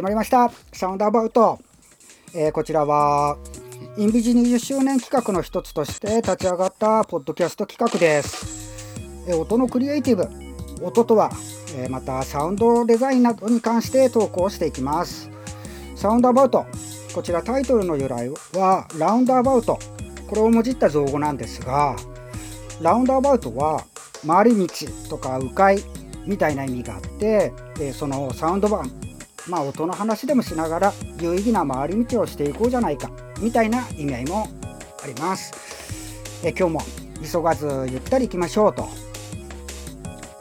始まりました。サウンドアバウト、えー、こちらはインビジ20周年企画の一つとして立ち上がったポッドキャスト企画です、えー、音のクリエイティブ。音とは、えー、またサウンドデザインなどに関して投稿していきます。サウンドアバウト。こちらタイトルの由来はラウンドアバウト。これをもじった造語なんですがラウンドアバウトは回り道とか迂回みたいな意味があって、えそのサウンド版まあ、音の話でもしながら有意義な回り道をしていこうじゃないかみたいな意味合いもあります。え今日も急がずゆったりいきましょうと。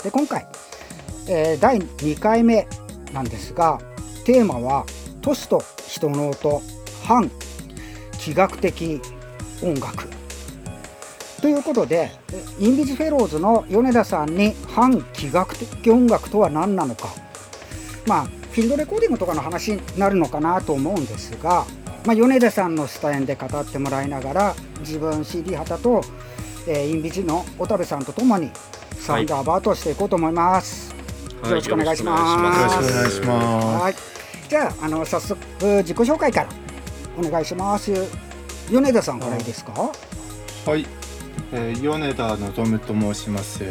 で今回、えー、第2回目なんですがテーマは都市と人の音反気学的音楽ということでインビジフェローズの米田さんに反気学的音楽とは何なのかまあフィールドレコーディングとかの話になるのかなと思うんですが、まあ、米田さんの視点で語ってもらいながら自分 CD 旗と、えー、インビジの小田部さんとともにサウンドアバートしていこうと思います、はい、よろしくお願いします、よろしくお願いします。はい。じゃああの早速自己紹介からお願いします。米田さんからいいですか？はい、えー、米田望と申します。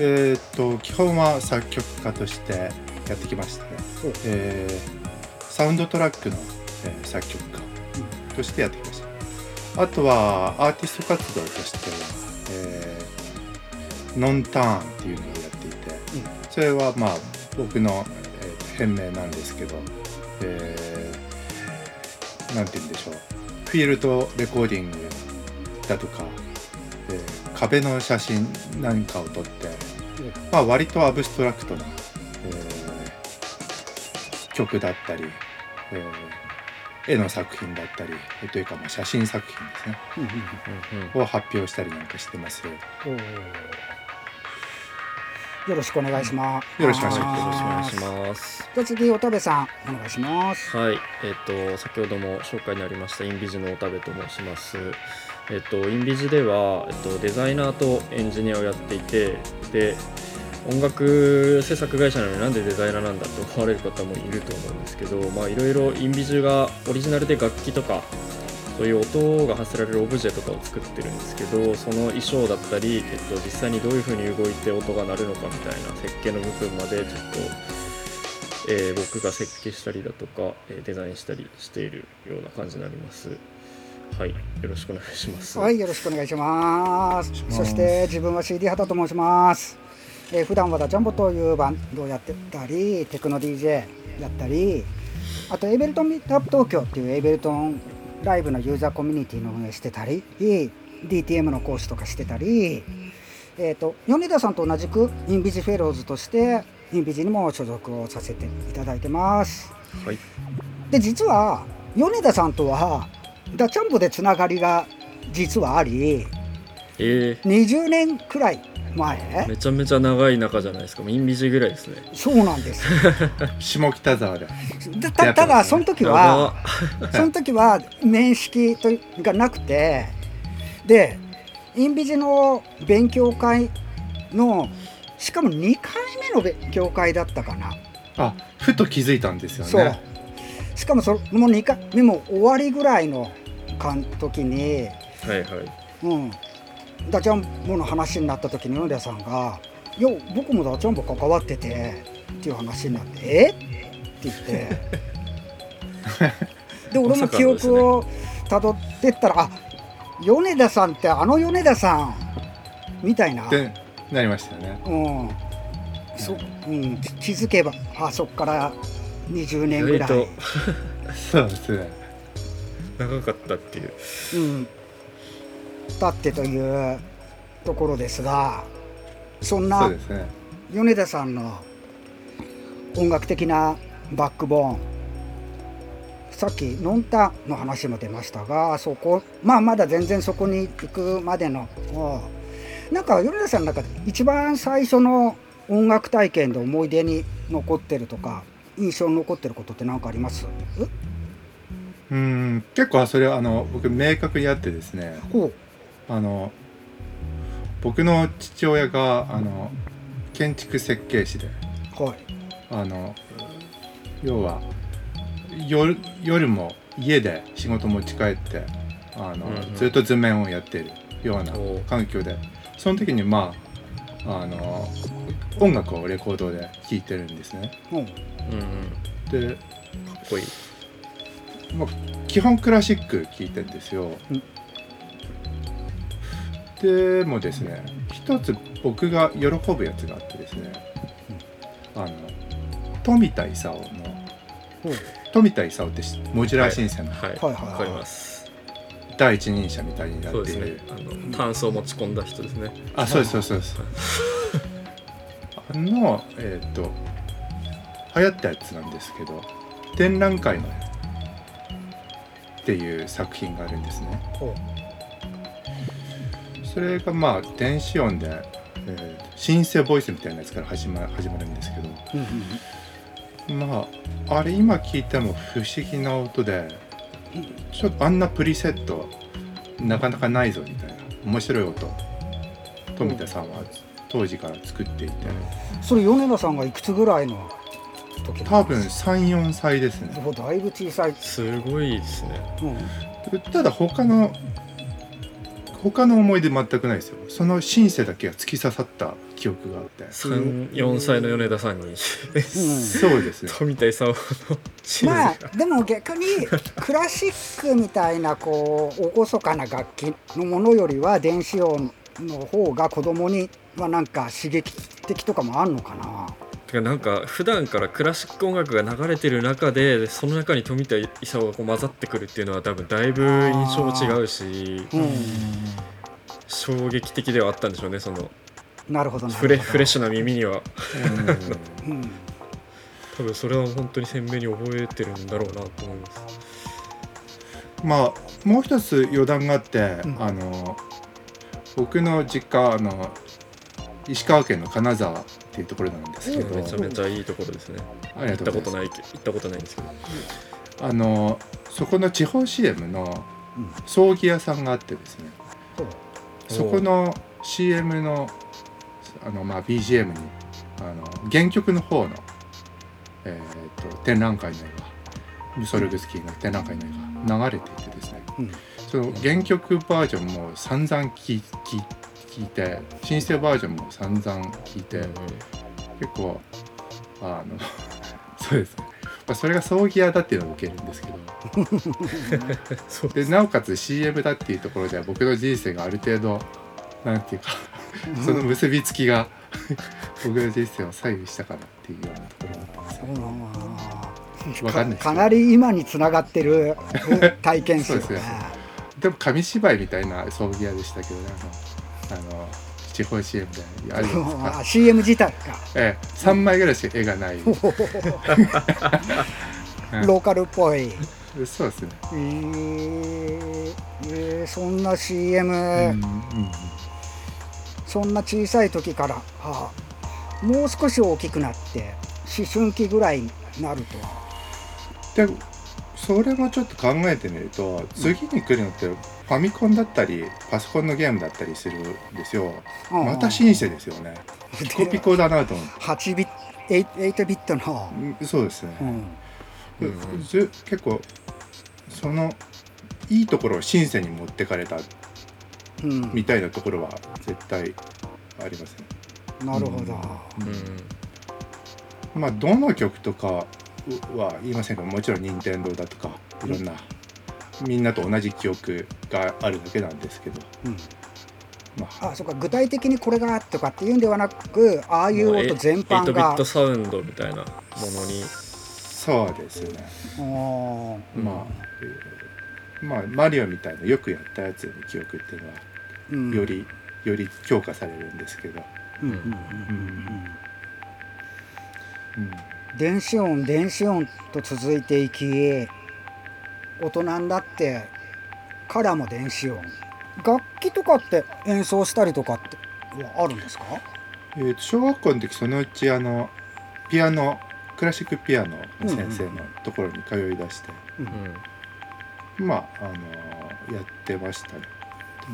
えー、っと基本は作曲家としてやってきましたね、えー、サウンドトラックの、えー、作曲家としてやってきました、あとはアーティスト活動として、えー、ノンターンっていうのをやっていて、それはまあ僕の、えー、変名なんですけど、えー、なんて言うんでしょう。フィールドレコーディングだとか、えー、壁の写真なんかを撮って、まあ、割とアブストラクトな、えー曲だったり、えー、絵の作品だったりというかまあ写真作品ですね、を発表したりなんかしてますよ。よろしくお願いします。よろしくお願いします。じゃあ次、おたべさん、お願いします。はい、えっ、ー、と、先ほども紹介にありました、インビジのおたべと申します。えっ、ー、と、インビジでは、えっ、ー、と、デザイナーとエンジニアをやっていて、で、音楽制作会社なのになんでデザイナーなんだと思われる方もいると思うんですけどいろいろインビジュがオリジナルで楽器とかそういう音が発せられるオブジェとかを作ってるんですけどその衣装だったり、えっと、実際にどういう風に動いて音が鳴るのかみたいな設計の部分までちょっと、えー、僕が設計したりだとか、デザインしたりしているような感じになります。はい、よろしくお願いします。はい、よろしくお願いします。そして自分は CD 畑と申します。えー、普段は DACHAMBO というバンドをやってたりテクノ DJ やったりあと Ableton Meetup Tokyo っていう Ableton Live のユーザーコミュニティの運営してたり DTM の講師とかしてたり、えーと、米田さんと同じくインビジフェローズとしてインビジにも所属をさせていただいてます。はい、で実は米田さんとはダチャンボでつながりが実はあり、えー、20年くらい前？めちゃめちゃ長い中じゃないですか。インビジぐらいですね。そうなんです。下北沢で。たただその時は その時は面識とがなくてでインビジの勉強会のしかも2回目の勉強会だったかな。あふと気づいたんですよね。しかもその2回目も終わりぐらいの時にはいはい。うんダチャンボの話になった時に米田さんが「いや僕もダチャンボ関わってて」っていう話になって「えっ?」って言って。で俺も記憶をたどってったら「あ米田さんってあの米田さん」みたいな。なりましたよね。うん。そうん、気づけばあそっから20年ぐらい。そうですね。長かったっていう、うん、たってというところですがそんな米田さんの音楽的なバックボーンさっきノンタの話も出ましたがそこまあまだ全然そこに行くまでのなんか米田さんの中で一番最初の音楽体験で思い出に残ってるとか印象に残ってることって何かあります？うん結構それはあの僕明確にあってですねあの僕の父親があの建築設計士で、はい、あの要は夜夜も家で仕事持ち帰ってあの、うんうん。ずっと図面をやってるようなお環境でその時にまああの音楽をレコードで聴いてるんですね。うん。うんうん。で、かっこいい。まあ、基本クラシック聴いてるんですよ。うんでもですね一つ僕が喜ぶやつがあってですね、あの富田勲の富田勲ってしモジュラーシンセのはいはいはい。ります。第一人者みたいになっている、あの炭素を持ち込んだ人ですね。あそうですそうですそうです。あのえっ、と流行ったやつなんですけど「展覧会の絵」っていう作品があるんですね。ほそれがまあ電子音で、えーシンセボイスみたいなやつから始ま始まるんですけど。ううんうん。まああれ今聞いても不思議な音でちょっとあんなプリセットなかなかないぞみたいな。面白い音富田さんは当時から作っていて。それ米田さんがいくつぐらいの時多分34歳ですね。おだいぶ小さい、すごいですね。うん、ただ他の他の思い出全くないですよ。そのシンセだけが突き刺さった記憶があって。34歳の米田さんに。そうですね。富田勲のシーンまあでも逆にクラシックみたいなこう厳かな楽器のものよりは電子音の方が子供にはなんか刺激的とかもあんのかなてかなんか普段からクラシック音楽が流れてる中でその中に富田勲がこう混ざってくるっていうのは多分だいぶ印象も違うしうん。衝撃的ではあったんでしょうねそのなるほどなるほど。フレフレッシュな耳には。うん。うん。多分それは本当に鮮明に覚えてるんだろうなと思います。まあもう一つ余談があって、うん。あの僕の実家あの石川県の金沢っていうところなんですけど、めちゃめちゃいいところですね。あり行ったことないけ行ったことないんですけど。あのそこの地方 CM のうん葬儀屋さんがあってですね。そこの CM のあの、まあ、BGM にあの原曲の方の、えー、と展覧会の絵がムソルグスキーの展覧会の絵が流れていてですね、うん。その原曲バージョンも散々聞い聞いてシンセバージョンも散々聞いて、うん結構あの そうですね、まあ、それが葬儀屋だっていうのを受けるんですけど。でなおかつ CM だっていうところでは僕の人生がある程度なんていうかその結びつきが 僕の人生を左右したかなっていうようなところなんですよ。うんわかんなかなり今につながってる体験ですよねそうですねでも紙芝居みたいな葬儀屋でしたけどねあの地方 CM であるじゃないですうんか。あ CM 自体ええ、3枚ぐらいしか絵がない、ローカルっぽい。そうですね、えー。えーそんな CM、うんうんそんな小さい時からあもう少し大きくなって思春期ぐらいになると。でそれもちょっと考えてみると次に来るのってファミコンだったりパソコンのゲームだったりするんですよ。うん。またシンセですよね。ピコピコだなと思って。8ビット8ビットの、うんそうですね、うん。うんず結構そのいいところをシンセに持ってかれたうん、みたいなところは絶対ありますね。なるほど、うん。まあどの曲とかは言いませんけどもちろん任天堂だとかいろんな、みんなと同じ記憶があるだけなんですけど。うん。まあ。あそうか具体的にこれがとかっていうんではなくああいう音全般8ビッが。トサウンドみたいなものにそうですね。まあ、えーまあマリオみたいなよくやったやつの記憶っていうのはうん。より、より強化されるんですけど、うんうんうん。うん。うん。電子音電子音と続いていき大人になってからも電子音楽器とかって演奏したりとかってはあるんですか？えーと小学校の時そのうちあのピアノクラシックピアノの先生のところに通い出して、うん。まああのやってましたね。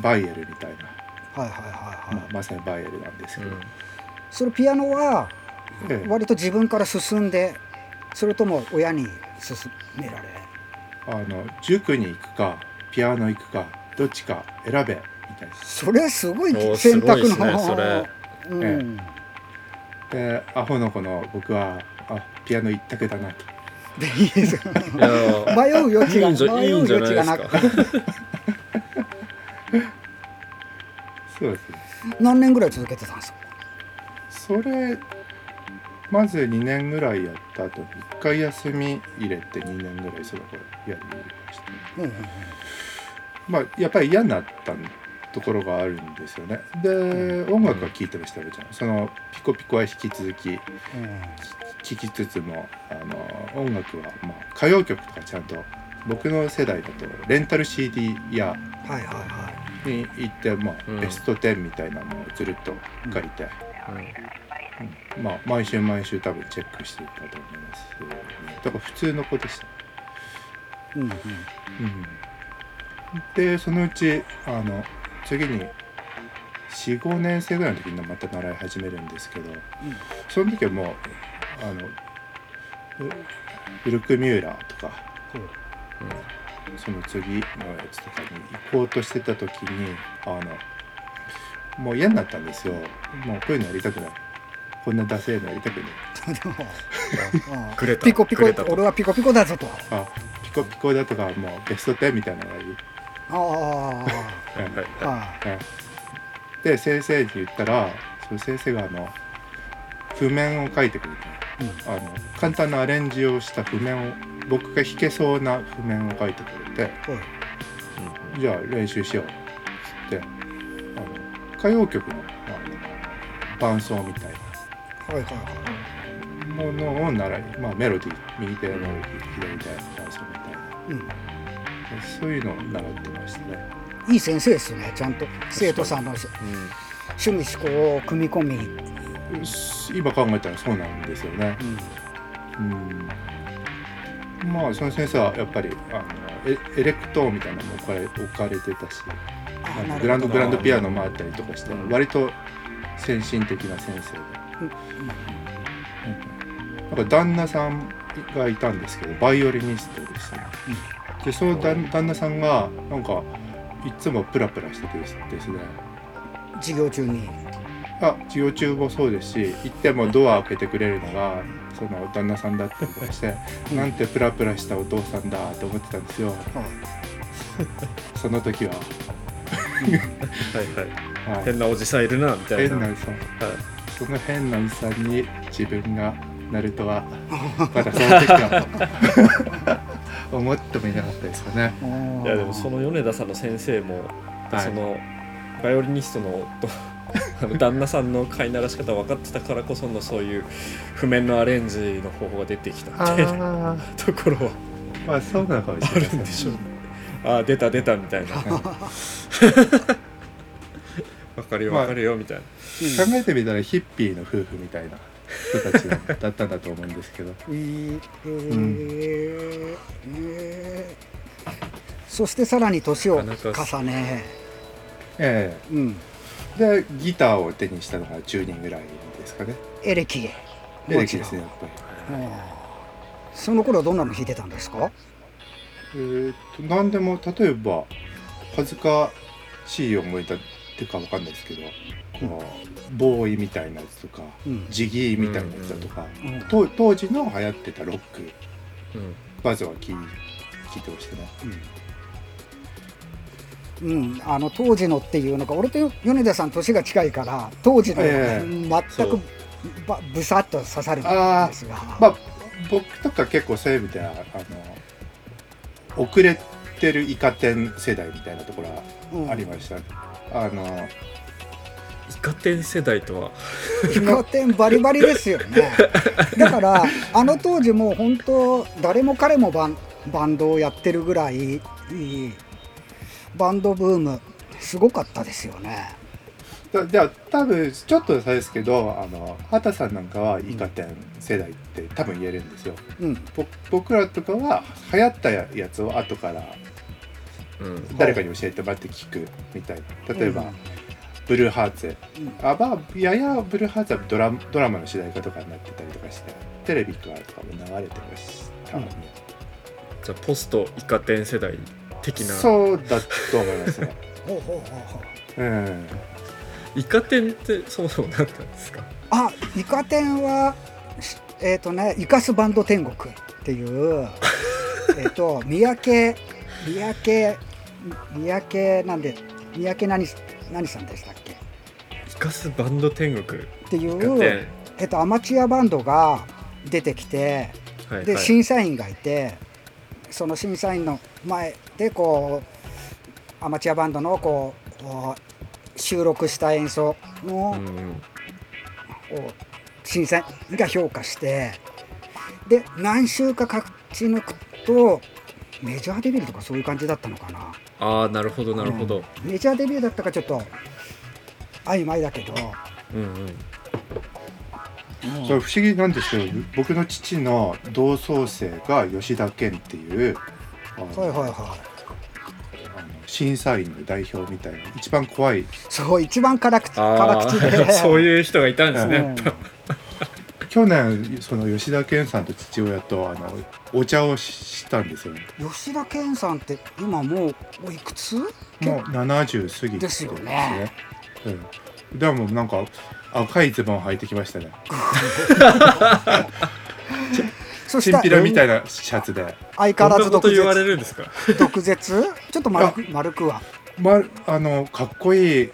バイエルみたいな、はいはいはいはい、まあ、まさにバイエルなんですけど、そのピアノはええ。割と自分から進んでそれとも親に勧められあの塾に行くかピアノ行くかどっちか選べみたいな。それすごいお選択の。すごいですねそれ。うん。でアホの子の僕はあピアノ一択だなと。でいいです。よいや迷う余地が迷ういいんじゃ余ないですか。地がなくそうですね。何年ぐらい続けてたんですか？それまず2年ぐらいやった後に1回休み入れて2年ぐらいその子やりました。ねうんうんまあやっぱり嫌になったところがあるんですよね。で音楽は聴いてましたよじゃんそのピコピコは引き続きうん。聴きつつもあの音楽は、まあ、歌謡曲とかちゃんと僕の世代だとレンタル CD やはいはいはに行って、まあうん。ベスト10みたいなのをずるっと借りて、うん。まあ、毎週毎週多分チェックしていたと思います。だから普通の子でした、いうんうん。うん、でそのうちあの次に45年生ぐらいの時にまた習い始めるんですけどその時はもうあのウブルクミューラーとかほうその次のやつとかに行こうとしてた時にあのもう嫌になったんですよ。もうこういうのやりたくないこんなダセーのやりたくないでもうん。くれた。ピコピコ俺はピコピコだぞと。あピコピコだとかもうベスト10みたいなのがいい。ああ。はいはいあで先生に言ったらその先生があの譜面を書いてくれて、あの簡単なアレンジをした譜面を僕が弾けそうな譜面を書いてくれてあはい。じゃあ練習しよう。ってあの歌謡曲のあの伴奏みたいはいはいはいなものを習い、まあ、メロディー右手のメロディー左手伴奏みたいな。うん。そういうのを習ってましたね。いい先生ですねちゃんと。生徒さんの趣うん。味思考を組み込み、今考えたらそうなんですよね。うん。うん、まあその先生はやっぱりあのエエレクトーンみたいなのも置かれ置かれてたしグランドグランドピアノもあったりとかしてうん。割と先進的な先生で、うんなんか旦那さんがいたんですけどバイオリニストでした。ね、でその旦旦那さんがなんかいつもプラプラしててですね授業中に。あ授業中もそうですし行ってもドア開けてくれるのがその旦那さんだったりとかして、うん。なんてプラプラしたお父さんだと思ってたんですよ。その時は、はい。はいはい、変なおじさんいるなみたいな。変なおじさん。はいその変なおじさんに自分がなるとは まだその時は思ってもいなかったですよねいやでもその米田さんの先生も、はいそのバイオリニストの夫あの旦那さんの飼いならし方分かってたからこそのそういう譜面のアレンジの方法が出てきたみたいなあところはあまあそうなのかもしあれないるんでしょうね。あー出た出たみたいな。わかるよまあわかるよみたいな。考えてみたらヒッピーの夫婦みたいな人たちだったんだと思うんですけど。えーえーうん。えー。そしてさらに年を重ね、えうん、えでギターを手にしたのが10人ぐらいですかね。エレキエレキですねやっぱり。うんその頃はどんなの弾いてたんですか？えーっと何でも例えば恥ずかしい思いだってかわかんないですけどこうボーイみたいなやつとかうん。ジギーみたいなやつだとか、うん。と当時の流行ってたロックうん。まずは聞い聞いてましたねうん、あの当時のっていうのが俺と米田さん年が近いから当時のええ。全くばぶさっと刺さるんですが、まあ僕とか結構そういう意味ではあの遅れてるイカ天世代みたいなところはうん。ありました。ね、あのイカ天世代とは。イカ天バリバリですよね。だからあの当時もう本当誰も彼もバンバンドをやってるぐらいバンドブームすごかったですよね。だじゃあ多分ちょっと差ですけどあの畑さんなんかはイカ天世代って多分言えるんですよ。うん。ぼ僕らとかは流行ったやつを後からうん。誰かに教えてもらって聞くみたいな。例えば、うんブルーハーツ。うん。あまあややブルーハーツはドラドラマの主題歌とかになってたりとかしてテレビとか多分流れてました。ね、じゃあポストイカ天世代的な。そうだと思いますね。ほうほうほうほう。うん。イカ天ってそもそも何なんですか？あイカ天はしえっ、とねイカスバンド天国っていう えっと三宅三宅三宅なんで三宅何何さんでしたっけ？イカスバンド天国。っていう、天えっと、アマチュアバンドが出てきてではいはい。審査員がいてその審査員の前でこうアマチュアバンドのこう収録した演奏の、うん審査員が評価してで何週か勝ち抜くとメジャーデビューとかそういう感じだったのかなああなるほどなるほど、メジャーデビューだったかちょっと曖昧だけど、うんうん。それ不思議なんですけど僕の父の同窓生が吉田健っていうはいはいはい。あの審査員の代表みたいな一番怖い。そう一番辛口辛あ口で。あそういう人がいたんですね、うん去年その吉田健さんと父親とあのお茶をししたんですよね。吉田健さんって今もうおいくつ？もう70過ぎてですよね。うん、でもなんか赤いズボン履いてきましたね。そしたチンピラみたらいなシャツで。相変わらずと言われ舌るんですか？毒舌？ちょっと丸く丸くは？まあのかっこいい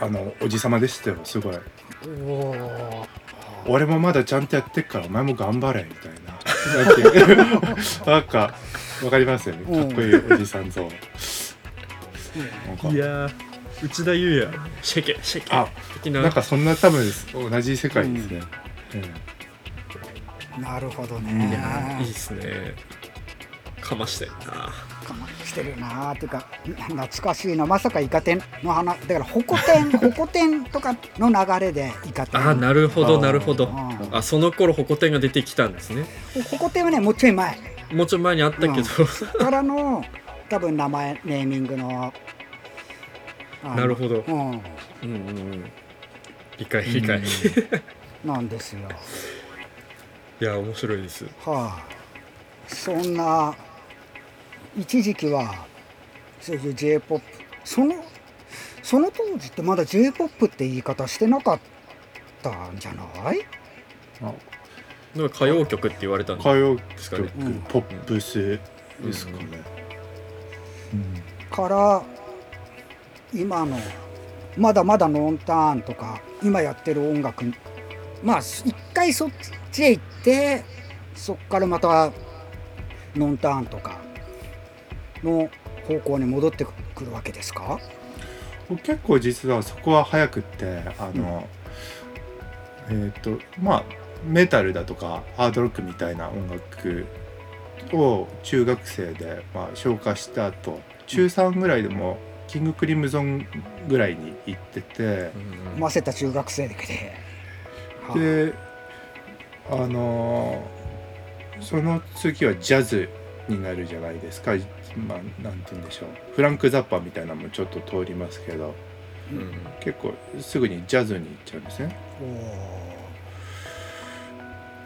あのおじさまでしたよすごい。おお俺もまだちゃんとやってっからお前も頑張れみたいな。なんていうなんかわかりますよね。かっこいいおじさん像。いやー内田裕也。シェケシェケ。あ的ななんかそんな多分同じ世界ですね、うん。なるほどいねやーいいっすね。かましてるなかましてるなーっていうか懐かしいな。まさかイカ天の花だからホコ天 ホコ天とかの流れでイカ天。あなるほどなるほど。うん。あその頃ホコ天が出てきたんですね。ホコ天はねもうちょい前。もうちょい前にあったけど、からの多分名前ネーミングのなるほど。うん。うんうんうん。理解理解、うん。い なんですよ。や面白いです。はあそんな一時期はそういう j p o p そのその当時ってまだ j p o p って言い方してなかったんじゃない？あなんか歌謡曲って言われたんで歌謡すか曲、ねうんポップスですかね、から今のまだまだノンターンとか今やってる音楽まあ一回そっちへ行ってそっからまたノンターンとかの方向に戻ってくるわけですか？僕結構実はそこは早くってあの、えっ、とまあメタルだとかハードロックみたいな音楽を中学生で、まあ、消化した後中3ぐらいでもキングクリムゾンぐらいに行っててうん。ませた中学生で。はあであのその次はジャズになるじゃないですかまあなんて言うんでしょう。フランク・ザッパーみたいなのもちょっと通りますけど。うん結構すぐにジャズに行っちゃうんですね。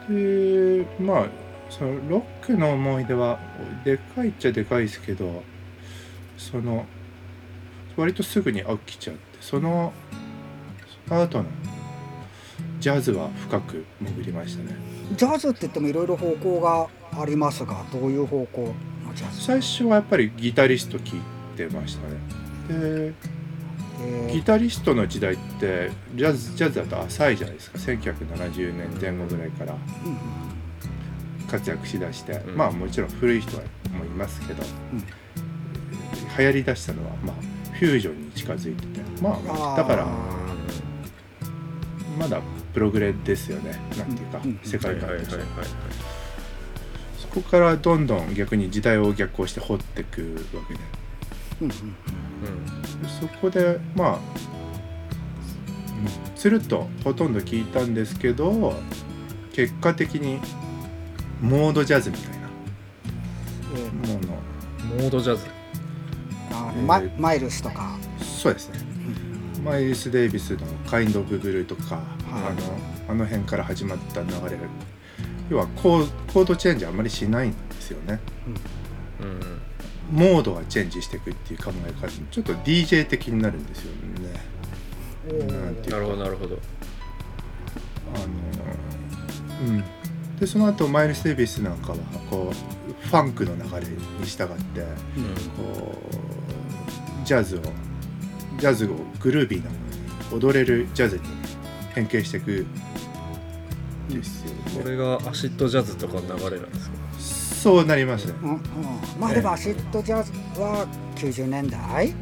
でまあそのロックの思い出はでかいっちゃでかいですけどその割とすぐに飽きちゃってそのその後のジャズは深く潜りましたね。ジャズって言ってもいろいろ方向がありますがどういう方向？最初はやっぱりギタリスト聴いてましたね。でえギタリストの時代ってジャズジャズだと浅いじゃないですか。1970年前後ぐらいから活躍しだして、うん。まあもちろん古い人もいますけど、うん。流行りだしたのはまあフュージョンに近づいてて。まあだからまだプログレですよね。なんていうか、うん世界観として、はいはいはいはいそこからどんどん逆に時代を逆行して掘っていくわけで。うんうん。うんそこでまあ、うん、つるっとほとんど聞いたんですけど結果的にモードジャズみたいなえーもの。モードジャズ。あえーママイルスとか、そうですね。マイルス・デイビスの「カインド・オブ・ブルー」とか、あのあの辺から始まった流れ要はコーコードチェンジあんまりしないんですよね。うん。うんモードはチェンジしていくっていう考え方ちょっと DJ 的になるんですよね。なるほどなるほど。あのうん。でその後マイルス・デイビスなんかはこうファンクの流れに従ってうん。こうジャズをジャズをグルービーな踊れるジャズに変形していくんですよね、これがアシッドジャズとかの流れなんですか？そうなりますねうんうん、まあでもアシッドジャズは90年代。ち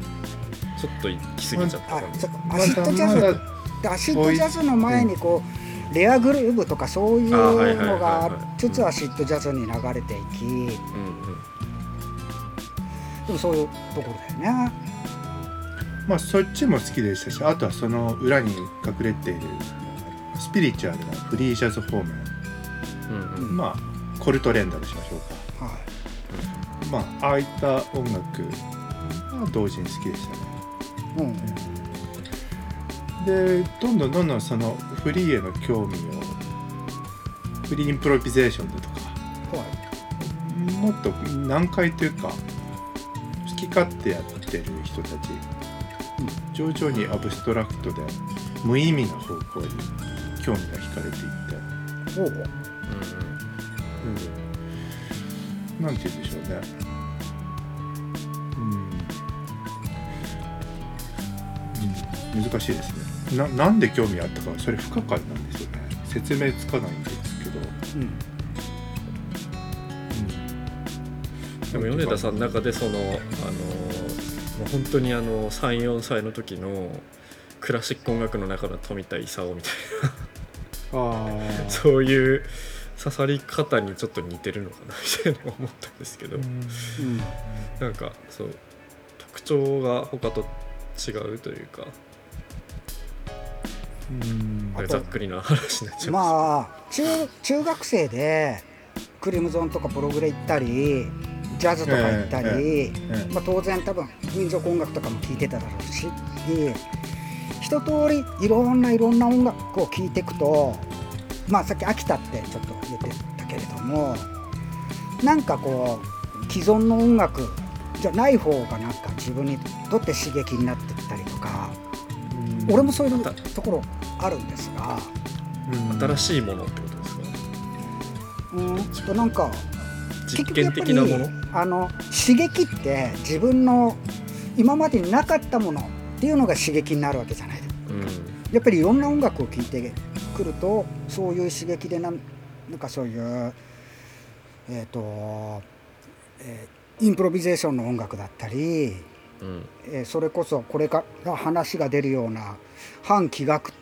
ょっと行き過ぎちゃったアシッドジャズまだまだアシッドジャズの前にこうレアグルーブとかそういうのがはい。ありつつアシッドジャズに流れていき。うんうん。でもそういうところだよね。まあそっちも好きでしたしあとはその裏に隠れているスピリチュアルなフリージャズ方面。うんうん。まあコルトレンダとしましょうか。はい。まあああいった音楽は同時に好きでしたね。うん。でどんどんどんどんそのフリーへの興味をフリーインプロビゼーションだとかはい。もっと難解というか好き勝手やってる人たち、徐々にアブストラクトで無意味な方向に興味が惹かれていって。おう。うんなんて言うんでしょうね。うん、うん、難しいですね。ななんで興味あったかそれ不可解なんですよね。説明つかないんですけど、うん。でも米田さんの中でそのあのもう本当にあの34歳の時のクラシック音楽の中の富田勲みたいあな。あそういう刺さり方にちょっと似てるのかなみたいな思ったんですけど、うん。なんかそう特徴が他と違うというか。うん。ざっくりな話になっちゃいます、まあ中中学生でクリムゾンとかプログレ行ったりジャズとか行ったり、ええ。まあ、当然多分民族音楽とかも聴いてただろうし一通りいろんないろんな音楽を聴いていくとまあさっき飽きたってちょっと言ってたけれどもなんかこう既存の音楽じゃない方がなんか自分にとって刺激になってったりとか俺もそういうところあるんですが。新しいものってことですか？うんとなんか実験的なもの？あの刺激って自分の今までになかったものっていうのが刺激になるわけじゃない。うんやっぱりいろんな音楽を聴いてくるとそういう刺激でなんなんかそういうえっ、と、えーインプロビゼーションの音楽だったり、うん。えーそれこそこれから話が出るような反気学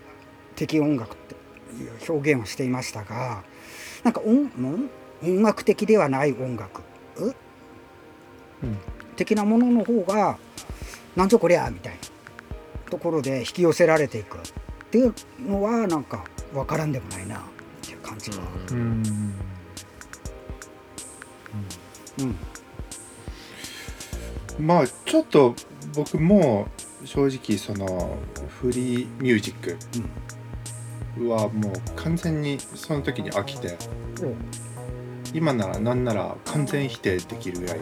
的音楽っていう表現をしていましたがなんか音音音楽的ではない音楽ううん。的なものの方がなんじゃこりゃみたいなところで引き寄せられていくっていうのはなんか分からんでもないなっていう感じが、うううん。まあちょっと僕も正直そのフリーミュージックはもう完全にその時に飽きてお今ならなんなら完全否定できるぐらい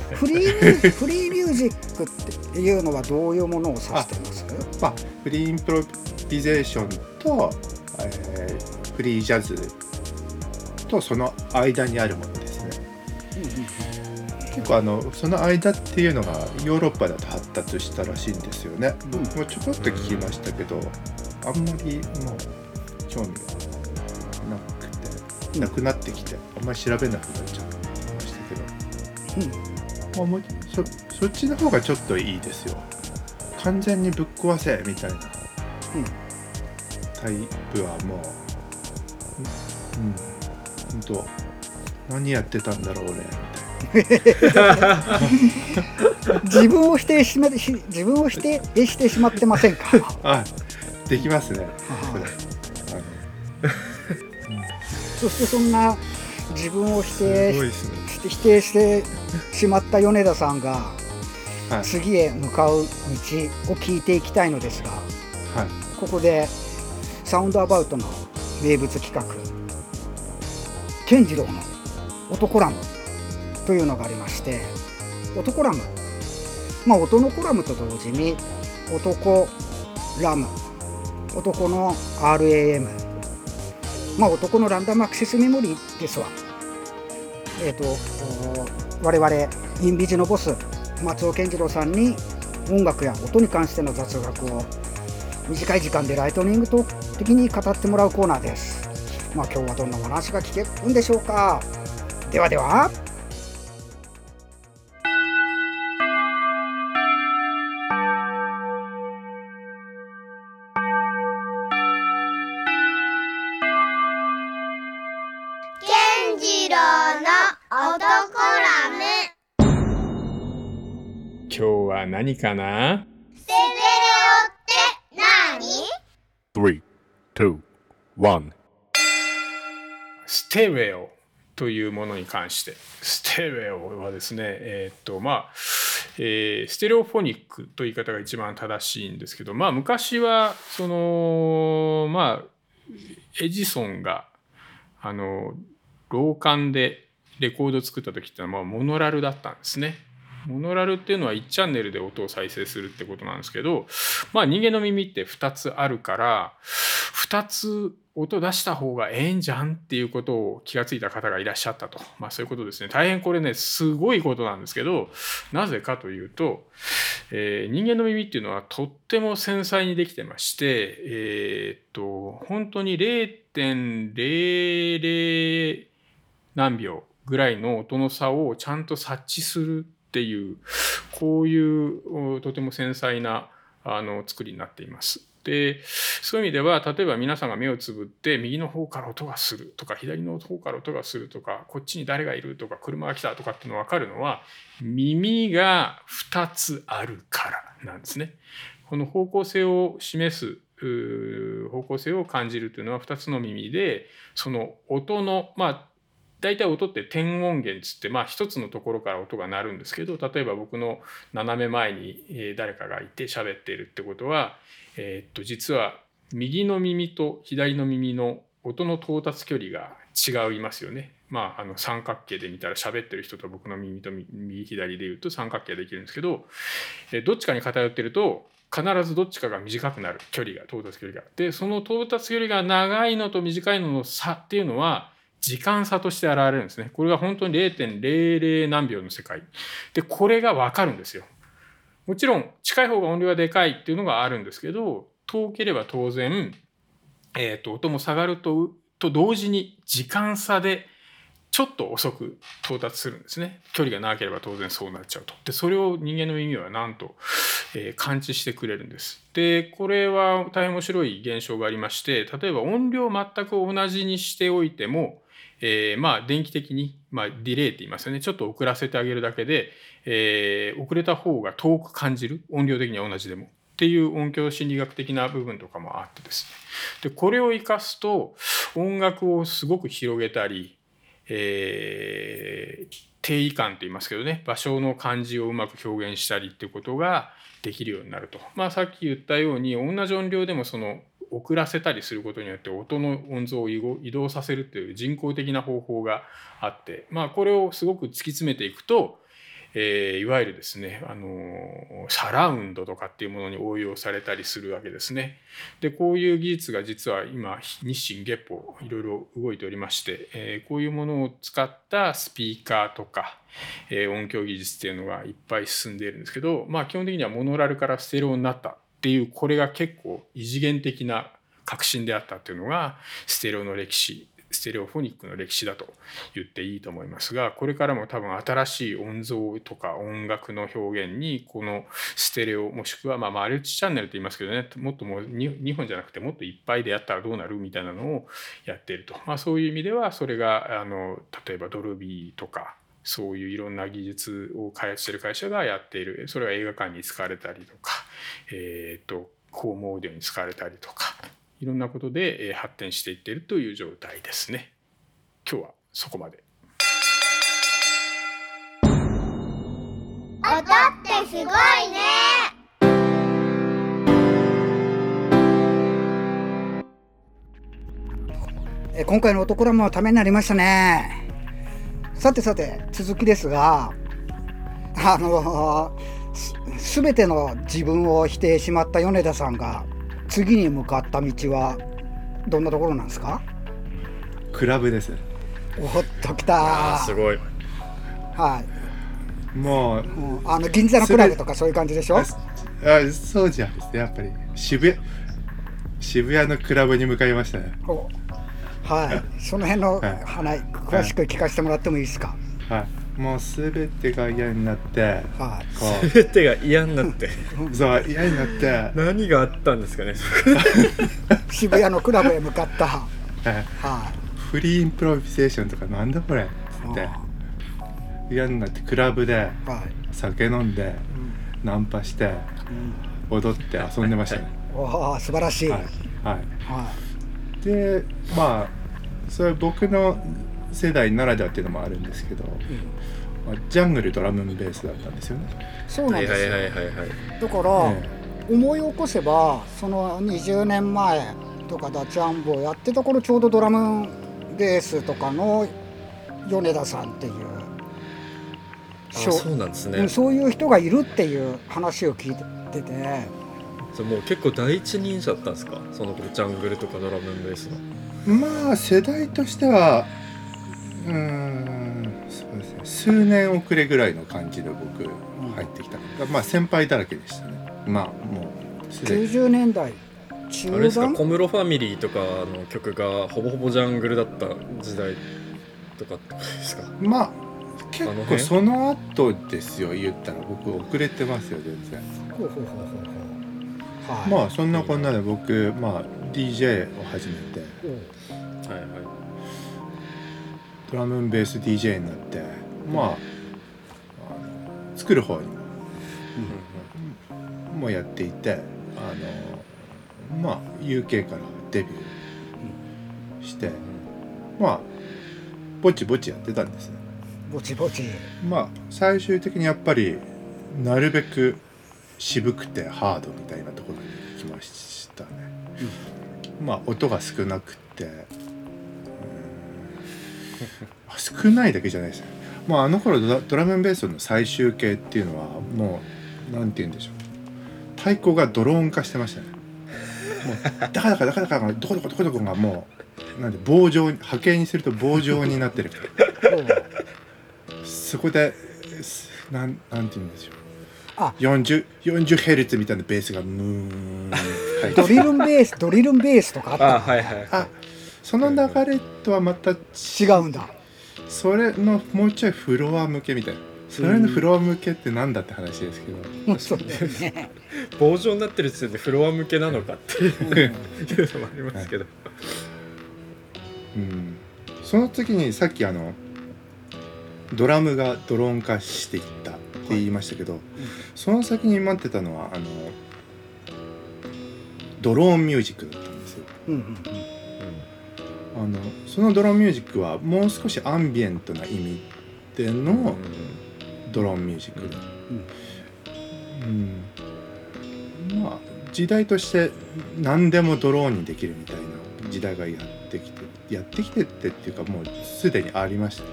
フリーミューフリーミュージックっていうのはどういうものを指してます？ま あフリーインプロビゼーションと、えーフリージャズとその間にあるものですね。結構あのその間っていうのがヨーロッパだと発達したらしいんですよね、うん。もうちょこっと聞きましたけど、あんまりもう興味がなくてなくなってきてあんまり調べなくなっちゃいましたけど、まあ、もうそそっちの方がちょっといいですよ。完全にぶっ壊せみたいな。うん。タイプはもう。うん。本当。何やってたんだろう俺みたいな。自分を否定し自分を否定してしまってませんか？あできますね。そしてそんな自分を否す定ごいですね否定してしまった米田さんがはい。次へ向かう道を聞いていきたいのですがはい。ここでサウンドアバウトの名物企画健次郎の男ラムというのがありまして男ラム。まあ音のコラムと同時に男ラム。男の RAM まあ男のランダムアクセスメモリーですわえっ、ー、と我々インビジのボス松尾健次郎さんに音楽や音に関しての雑学を短い時間でライトニングトーク的に語ってもらうコーナーです。まあ今日はどんなお話が聞けるんでしょうか。ではでは。今日は何かな？ステレオって何 ?3、2、1ステレオというものに関してステレオはですねえー、っとまあえー、ステレオフォニックという言い方が一番正しいんですけどまあ昔はそのまあエジソンがあの老館でレコード作った時ってのはまあモノラルだったんですね。モノラルっていうのは1チャンネルで音を再生するってことなんですけど、まあ人間の耳って2つあるから、2つ音出した方がええんじゃんっていうことを気がついた方がいらっしゃったと。まあそういうことですね。大変これね、すごいことなんですけど、なぜかというと、えー、人間の耳っていうのはとっても繊細にできてまして、えー、っと、本当に0.00何秒ぐらいの音の差をちゃんと察知するっていうこういうとても繊細なあの作りになっています。でそういう意味では例えば皆さんが目をつぶって右の方から音がするとか左の方から音がするとかこっちに誰がいるとか車が来たとかっていうの分かるのは耳が2つあるからなんですね。この方向性を示す方向性を感じるというのは2つの耳でその音のまあ大体音って点音源つってまあ一つのところから音が鳴るんですけど例えば僕の斜め前に誰かがいて喋っているってことは、え、っと実は右の耳と左の耳の音の到達距離が違いますよね。まあ、あの三角形で見たら喋ってる人と僕の耳と右左で言うと三角形できるんですけど、どっちかに偏ってると必ずどっちかが短くなる距離が到達距離が。でその到達距離が長いのと短いのの差っていうのは時間差として現れるんですね。これが本当に0.00何秒の世界。で、これがわかるんですよ。もちろん、近い方が音量がでかいっていうのがあるんですけど、遠ければ当然、えっ、ー、と、音も下がると、と同時に時間差でちょっと遅く到達するんですね。距離が長ければ当然そうなっちゃうと。で、それを人間の耳はなんと、えー、感知してくれるんです。で、これは大変面白い現象がありまして、例えば音量全く同じにしておいても、えー、まあ電気的に、まあ、ディレイって言いますよね。ちょっと遅らせてあげるだけで、えー、遅れた方が遠く感じる。音量的には同じでも。っていう音響心理学的な部分とかもあってですね。でこれを生かすと音楽をすごく広げたり、えー、定位感と言いますけどね。場所の感じをうまく表現したりっていうことができるようになると。まあ、さっき言ったように同じ音量でもその遅らせたりすることによって音の音像を移動させるという人工的な方法があって、まあ、これをすごく突き詰めていくと、えー、いわゆるですねあのサラウンドとかっていうものに応用されたりするわけですね。でこういう技術が実は今日進月歩いろいろ動いておりまして、えー、こういうものを使ったスピーカーとか、えー、音響技術っていうのがいっぱい進んでいるんですけど、まあ、基本的にはモノラルからステレオになったっていうこれが結構異次元的な革新であったっていうのがステレオの歴史ステレオフォニックの歴史だと言っていいと思いますがこれからも多分新しい音像とか音楽の表現にこのステレオもしくはまマルチチャンネルと言いますけどねもっともう2本じゃなくてもっといっぱいでやったらどうなるみたいなのをやっていると、まあ、そういう意味ではそれがあの例えばドルビーとかそういういろんな技術を開発している会社がやっているそれは映画館に使われたりとか、えーと、ホームオーディオに使われたりとかいろんなことで発展していっているという状態ですね。今日はそこまで。音ってすごいねえ今回の男ラムはためになりましたねさてさて続きですがあのす全ての自分を否定しまった米田さんが次に向かった道はどんなところなんですか？クラブです。おっときた。すごい。はい。もうもうあの銀座のクラブとかそういう感じでしょ？ああそうじゃん。ですねやっぱり渋谷渋谷のクラブに向かいましたね。おはい。その辺のはい。話詳しく聞かせてもらってもいいですか？はい。もう全てが嫌になってはい。こ全てが嫌になって。う そう嫌になって。何があったんですかね 渋谷のクラブへ向かった。ははい。いフリーインプロビゼーションとかなんだこれ？っつって嫌になってクラブではい。酒飲んでナンパしてうん。踊って遊んでましたね。おお素晴らしい。ははい。はいでまあそれは僕の世代ならではっていうのもあるんですけど、まあジャングルドラムンベースだったんですよね。そうなんですよ。はいはいはいはいはい。だから、え思い起こせばその20年前とかダチャンボをやってた頃ちょうどドラムベースとかの米田さんっていうそうなんですね、うんそういう人がいるっていう話を聞いててそれもう結構第一人者だったんですか？その頃ジャングルとかドラムンベースの。まあ世代としてはうーんそうですね。数年遅れぐらいの感じで僕入ってきた、まあ先輩だらけでしたね。まあもうすでに。90年代中あれですか？盤小室ファミリーとかの曲がほぼほぼジャングルだった時代とかですか？まあ結構その後ですよ言ったら。僕遅れてますよ全然。ほうほうほうほうほうはい。まあそんなこんなで僕まあ DJ を始めて。はいはいドラムンベース DJ になってまあ作る方にもやっていてあのまあ UK からデビューしてまあぼちぼちやってたんですね。ぼちぼち。まあ最終的にやっぱりなるべく渋くてハードみたいなところに行きましたね、まあ音が少なくて。少ないだけじゃないですよまああの頃ドラドラムンベースの最終形っていうのはもうなんて言うんでしょう。太鼓がドローン化してましたね。もうダカダカダカダカがどこどこどこどこがもうなんで棒状に波形にすると棒状になってるそこですなんなんて言うんでしょう。あ40 40ヘルツみたいなベースがムーン。ドリルンベースドリルンベースとかあった。あはいはいあその流れとはまた違うんだ。それのもうちょいフロア向けみたいな。それのフロア向けってなんだって話ですけど、そうだよね。棒状になってる時点でフロア向けなのかっていういうのもありますけど、うん、その時にさっきあのドラムがドローン化していったって言いましたけど、その先に待ってたのはあのドローンミュージックだったんですよ。うんうんあのそのドローンミュージックはもう少しアンビエントな意味でうんのドローンミュージックで、うんまあ時代として何でもドローンにできるみたいな時代がやってきてやってきてってっていうかもうすでにありました。ね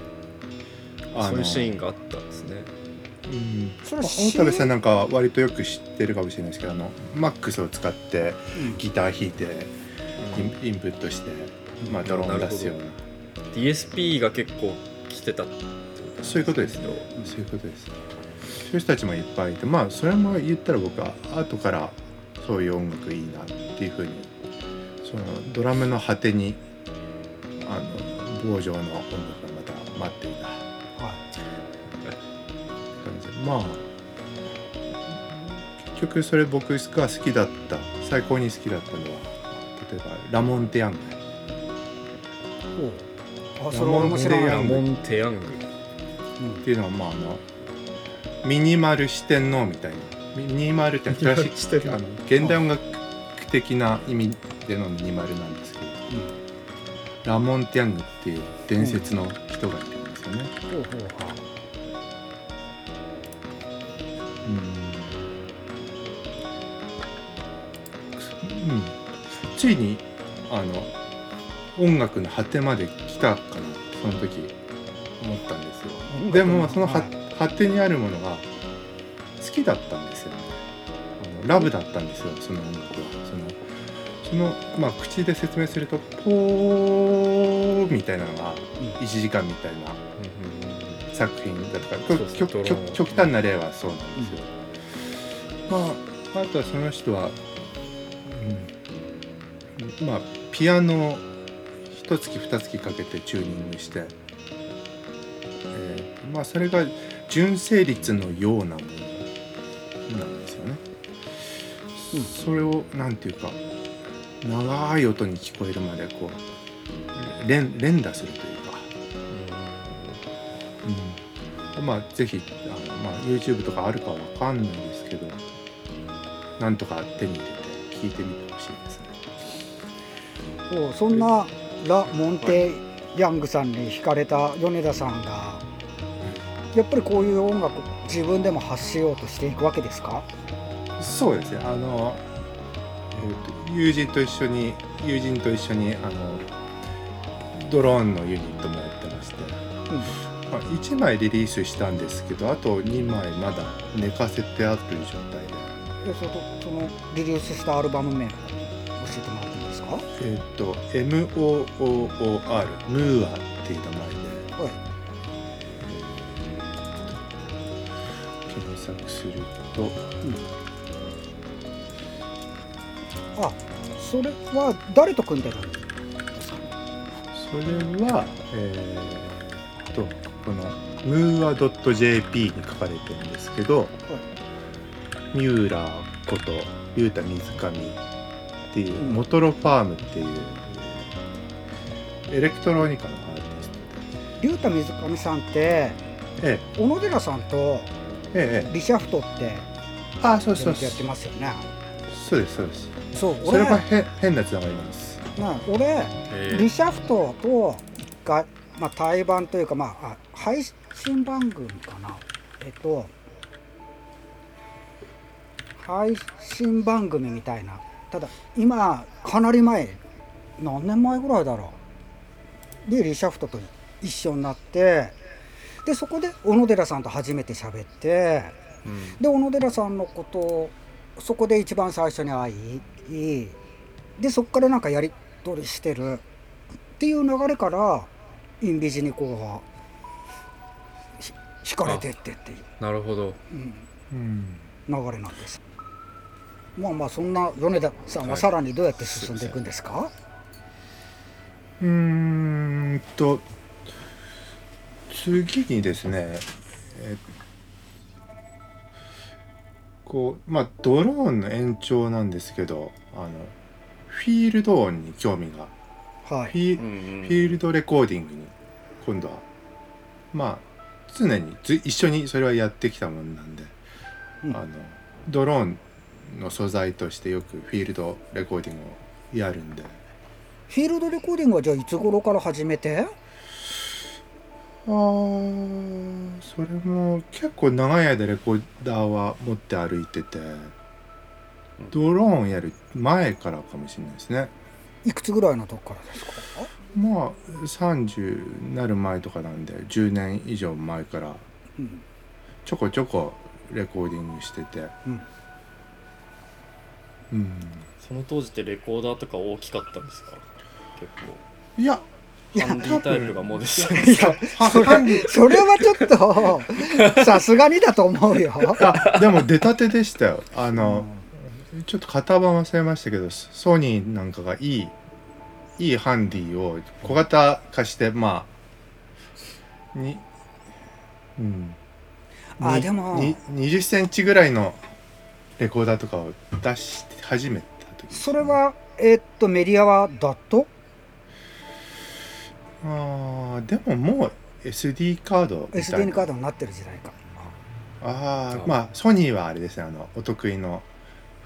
あそういうシーンがあったんですねうん。それまあ大田部さんなんかは割とよく知ってるかもしれないですけどあのマックスを使ってギター弾いてインインプットして、まあ、ドローンを出すような。DSP が結構来てたそういうことですね。そういうことですそういう人たちもいっぱいいてまあそれも言ったら僕は後からそういう音楽いいなっていうふうにそのドラムの果てにあの棒状の音楽がまた待っていたまあ結局それ僕が好きだった最高に好きだったのは例えばラモンテ・ヤング。ン・テヤング。っていうのはまああのミニマル四天王みたいな。ミニマルってクラシック あの現代音楽的な意味でのミニマルなんですけど、ラモン・ティアングっていう伝説の人がいるんですよね。うんいにあの音楽の果てまで来たかなその時思ったんですよ。でもそのは果てにあるものが好きだったんですよね。あのラブだったんですよその音楽は。そのそのまあ口で説明するとポーみたいなのが1時間みたいな作品だとか極極端な例はそうなんですよ、まああとはその人は、うん、まあピアノ一月二月かけてチューニングして、えーまあそれが純正率のようなものなんですよね、うんそれをなんていうか長い音に聞こえるまでこう連連打するというか、うん、まあぜひあの、まあ、YouTube とかあるかわかんないですけどなんとか手に入れて聞いてみてほしいです。ね。そんなラ・モンテ・ヤングさんに惹かれた米田さんがやっぱりこういう音楽自分でも発しようとしていくわけですか？そうですね。あの、えーと友人と一緒に友人と一緒にあのドローンのユニットもやってまして、まあ、1枚リリースしたんですけどあと2枚まだ寝かせてある状態で。えそのリリースしたアルバム名教えてもらってですか？えっ、と MOOOR ムーアっていう名前で。はい。検索すると。あそれは誰と組んでるんですか？それはえー、とこのムーア .jp に書かれてるんですけど、ミューラーことゆうた水上っていう、うんモトロファームっていうエレクトロニカのアーティスト竜太水上さんってでえ。小野寺さんとええええ。リシャフトってえあそうそう。やってますよね。そうですそうです。そう俺。それはへ変なつながりなんです。な俺リシャフトと一回、まあ、対バンというか、まあ、あ配信番組かな。えっと配信番組みたいなただ今かなり前何年前ぐらいだろう。でリシャフトと一緒になってでそこで小野寺さんと初めて喋ってで小野寺さんのことをそこで一番最初に会いでそこからなんかやり取りしてるっていう流れからインビジにこうひ惹かれてってっていう、なるほど。うん、うん。流れなんですまあまあそんな米田さんはさらにどうやって進んでいくんですか、うーんと次にですねえこうまあドローンの延長なんですけどあのフィールド音に興味がはい。フィ,、ールドレコーディングに今度はまあ常にず一緒にそれはやってきたもんなんで、うん。あのドローンの素材としてよくフィールドレコーディングをやるんで。フィールドレコーディングはじゃあいつ頃から始めて？あーそれも結構長い間レコーダーは持って歩いててドローンやる前からかもしれないですね。いくつぐらいのとこからですか？まあ30になる前とかなんで10年以上前からうん。ちょこちょこレコーディングしてて。うんうん。その当時ってレコーダーとか大きかったんですか？結いやいや構ハンディタイプがもうでしたいやそれそれはちょっと さすがにだと思うよ。あでも出たてでしたよ。あの、ちょっと型番忘れましたけどソニーなんかがいいいいハンディを小型化してまあにうん。にあでもに20センチぐらいのレコーダーとかを出し始めた時。それはえーっとメディアはダット？あーでももう SD カード SD な。カードになってる時代か。ああまあソニーはあれですねあのお得意の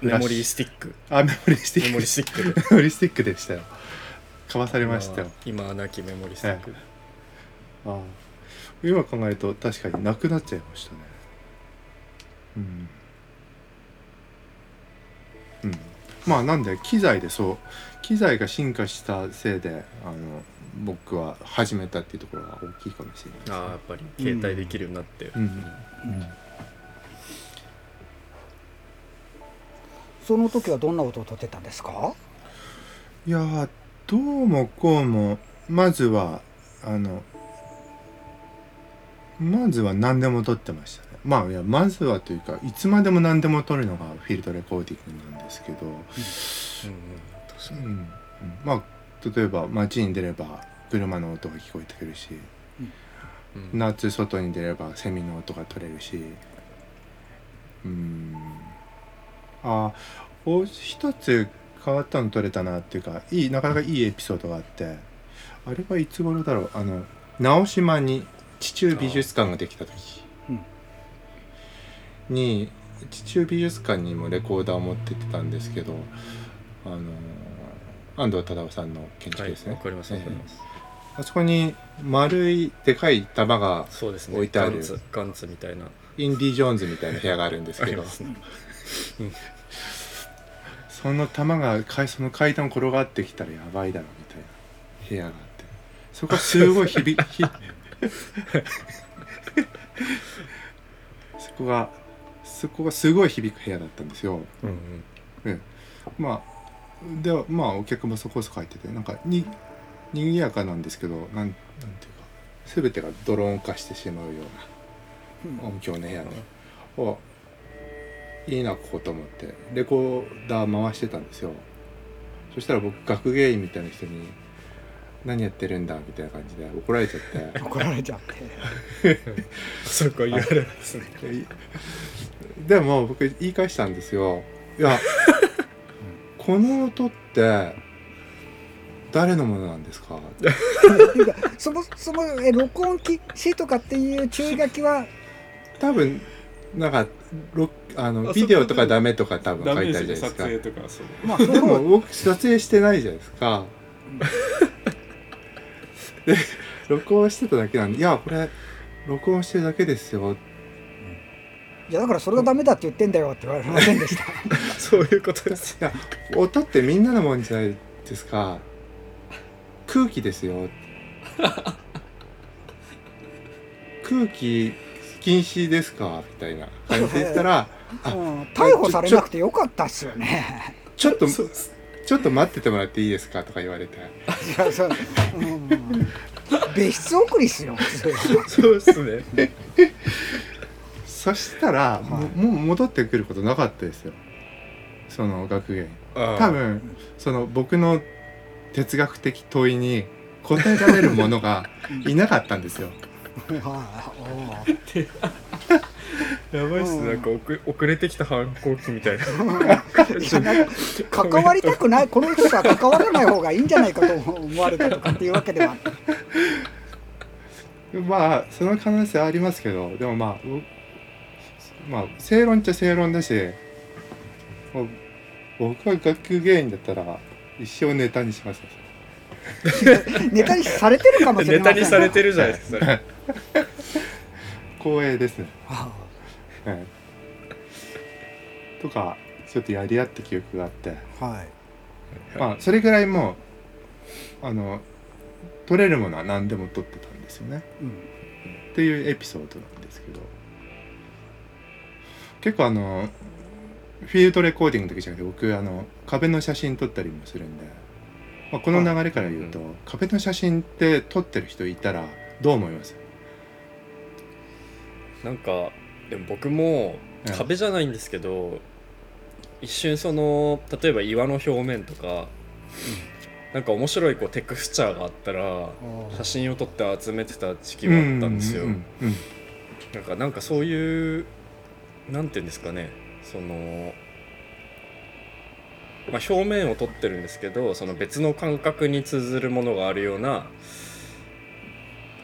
メモリースティック。あメモリースティック。メモリースティックで。メモリースティックでしたよ。かわされましたよ。今はなきメモリースティック、ああ今考えると確かになくなっちゃいましたね。うんうん。まあなんで機材でそう機材が進化したせいであの僕は始めたっていうところが大きいかもしれないですね。ああやっぱり携帯できるようになって、うん。その時はどんな音を取ってたんですか？いやーどうもこうもまずはあのまずは何でも撮ってました。ねまあいやまずはというかいつまでも何でも撮るのがフィールドレコーディングなんですけど、うんうんまあ例えば街に出れば車の音が聞こえてくるしうん。夏外に出ればセミの音が取れるしうん。あお一つ変わったの取れたなっていうかいいなかなかいいエピソードがあってあれはいつ頃だろう？あの直島に地中美術館ができた時。うんに地中美術館にもレコーダーを持ってってたんですけどあの安藤忠雄さんの建築はいですね、わかりますわかります、あそこに丸いでかい玉がそうですね。置いてある。ガンツガンツみたいな。インディ・ジョーンズみたいな部屋があるんですけど。その玉が階その階段転がってきたらやばいだろみたいな。部屋があって。そこすごい響き そこがそこがすごい響く部屋だったんですよ。うんうん。まあではまあお客もそこそこ入っててなんかに賑やかなんですけどなんなんていうか全てがドローン化してしまうような音響の部屋のおいいなここと思ってレコーダー回してたんですよ。そしたら僕学芸員みたいな人に「何やってるんだ」みたいな感じで怒られちゃって。怒られちゃって。そこは言われるんですね。でも僕言い返したんですよ。いやこの音って誰のものなんですか？そもそもえ録音機しとかっていう注意書きは？多分なんかロあのあビデオとかダメとか多分ダ書いてあるじゃないですか。まあそでもう僕撮影してないじゃないですか。で録音してただけなんで「いやこれ録音してるだけですよ。いやだからそれがダメだって言ってんだよって言われませんでした。そういうことです」いや音ってみんなのもんじゃないですか。空気ですよ。空気禁止ですか？みたいな感じで言ったらあうん逮捕されなくてよかったっすよね。ちょっとちょっと待っててもらっていいですかとか言われて。いやそう、うん、別室送りっすよ。そうですね。そしたら、もうもう戻ってくることなかったですよ。その学芸員多多分その僕の哲学的問いに答えられるものがいなかったんですよ。はい やばいっすねなんか遅遅れてきた反抗期みたいな。関わりたくないこの人とは関わらない方がいいんじゃないかと思われたとかっていう。わけではまあその可能性はありますけどでもまあうまあ正論っちゃ正論だしもう僕が学芸員だったら一生ネタにします。よ ネタにされてるかもしれネません。タにされてるじゃないですか。それ光栄ですね。あはい。とかちょっとやり合った記憶があって。あはい。まあそれぐらいもうあの取れるものは何でも取ってたんですよね。うん。っていうエピソードなんですけど。結構あのフィールドレコーディングの時じゃなくて僕あの壁の写真撮ったりもするんで、まあ、この流れから言うと、壁の写真って撮ってる人いたらどう思います？なんかでも僕もうん壁じゃないんですけど、一瞬その例えば岩の表面とか、なんか面白いこうテクスチャーがあったら写真を撮って集めてた時期があったんですよ、うんうんうん。なんかなんかそういうなんていうんですかねその、まあ、表面を撮ってるんですけどその別の感覚に通ずるものがあるような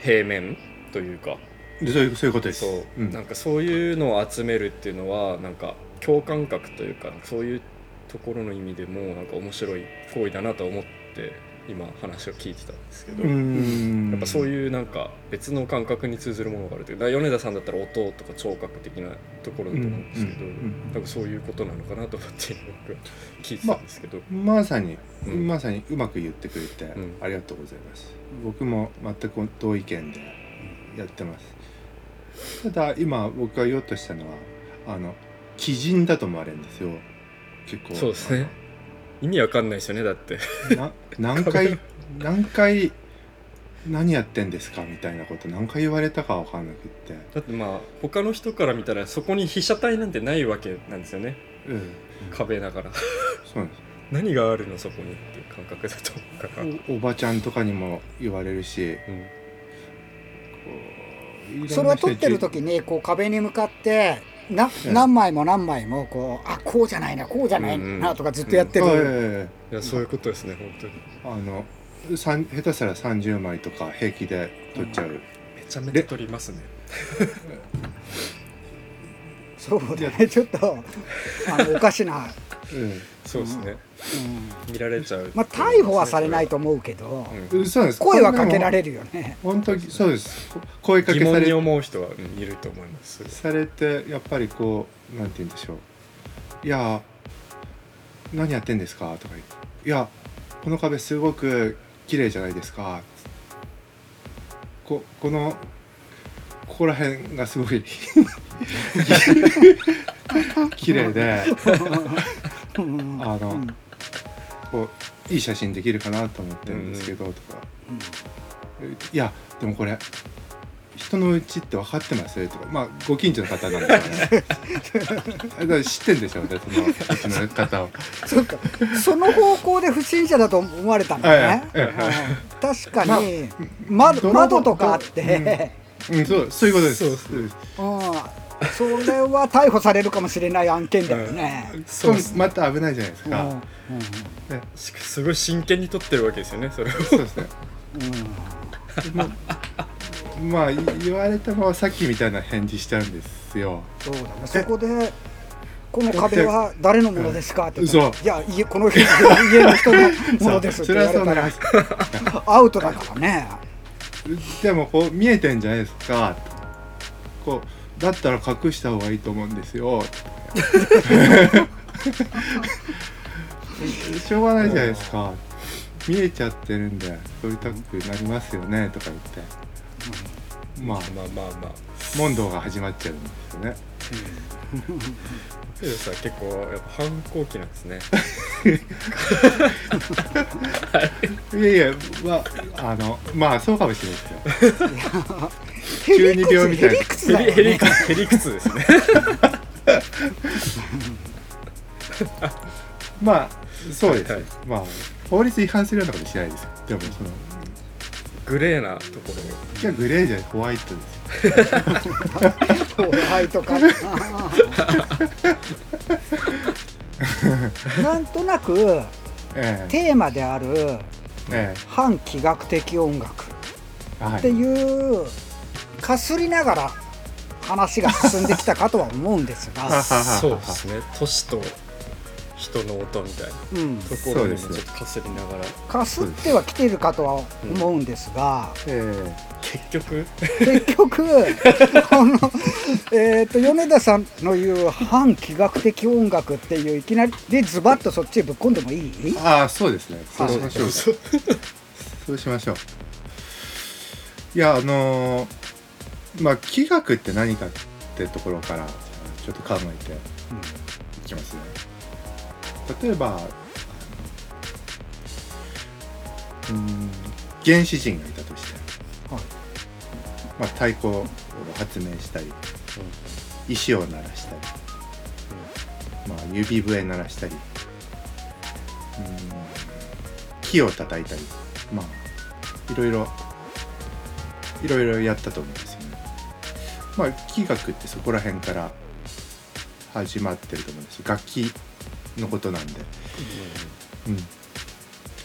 平面というかでそういうそういうことです。そう、うん。なんかそういうのを集めるっていうのはなんか共感覚というかそういうところの意味でもなんか面白い行為だなと思って今話を聞いてたんですけど、うん。やっぱそういうなんか別の感覚に通ずるものがあるというか米田さんだったら音とか聴覚的なところだと思うんですけど、うんうんうんなんかそういうことなのかなと思って僕は聞いてたんですけど、まさに、うん。まさにうまく言ってくれて、ん。ありがとうございます。僕も全く同意見でやってますただ今僕が言おうとしたのはあの鬼人だと思われるんですよ。結構。そうですね。意味わかんないですよねだって。な何回 何回何やってんですかみたいなこと何回言われたかわかんなくって。だってまあ他の人から見たらそこに被写体なんてないわけなんですよね。うん。壁だから。そうなんです。何があるのそこにっていう感覚だと思うから、おおばちゃんとかにも言われるしうん。こうそれを撮ってる時にこう壁に向かってなうん何枚も何枚もこうあこうじゃないなこうじゃないなとかずっとやってる、あいやいやいやいやそういうことですね本当に。あの下手したら30枚とか平気で撮っちゃう、めちゃめちゃ撮りますね。そうだねちょっとあのおかしな、うん。そうですね、うん見られちゃう。まあ逮捕はされないと思うけど、うそうです。声はかけらるれるよね。本当にそうです。こ声か疑問にけされ思う人は、うんいると思います。されてやっぱりこうなんて言うんでしょう。いや何やってんですか？とか言って。いやこの壁すごく綺麗じゃないですか。ここのここら辺がすごい 綺麗で。う んあの、うんこういい写真できるかなと思ってるんですけど、とか。いやでもこれ人のうちって分かってます？とか。まあご近所の方なんですよね。だから知ってんでしょうねそのうちの方を。そっか。その方向で不審者だと思われたんだね、確かに、窓窓とかあって、うん。そうそういうことです。そう。そうです。うん、それは逮捕されるかもしれない案件だよね。そうまた危ないじゃないですか、うん。うん。しすごい真剣に撮ってるわけですよねそれを。そうですね。まあい言われたままさっきみたいな返事しちゃうんですよ。そうだね。そこでこの壁は誰のものですか？って言ったら嘘。いや家この家家の人のものですって言われたらアウトだからね。でもこう見えてんじゃないですか。こうだったら隠した方がいいと思うんですよ。しょうがないじゃないですか。見えちゃってるんで撮りたくなりますよね。とか言って。まあまあまあまあ問答が始まっちゃうんですよね。ペドさん結構やっぱ反抗期なんですね。いやいやまああのまあそうかもしれないですよ中二病みたいな。ヘリクツヘリク。ツヘリクツですね。まあそうです、はいはい。まあ法律違反するようなことしないですよ。でもそのグレーなところ。いやグレーじゃないホワイトですよ。ホワイトか。なんとなくええ。テーマであるえ。反気学的音楽っていうかすりながら話が進んできたかとは思うんですが、そうですね。都市と人の音みたいな。うん、ところにもちそうですょっとかすりながら。かすってはきてるかとは思うんですが、え結局？結局この、えー、と米田さんの言う反気学的音楽っていういきなりでズバッとそっちへぶっ込んでもいい？えああそうですね。そうしましょう。そう。そうしましょう。いやあのーまあ気学って何かってところからちょっと考えていきますね。例えばうん原始人がいたとして、はい。まあ、太鼓を発明したり、石を鳴らしたり、まあ、指笛鳴らしたり、うん、木を叩いたりまあいろいろいろいろやったと思うんです。まあ気学ってそこら辺から始まってると思うんですよ。楽器のことなんで。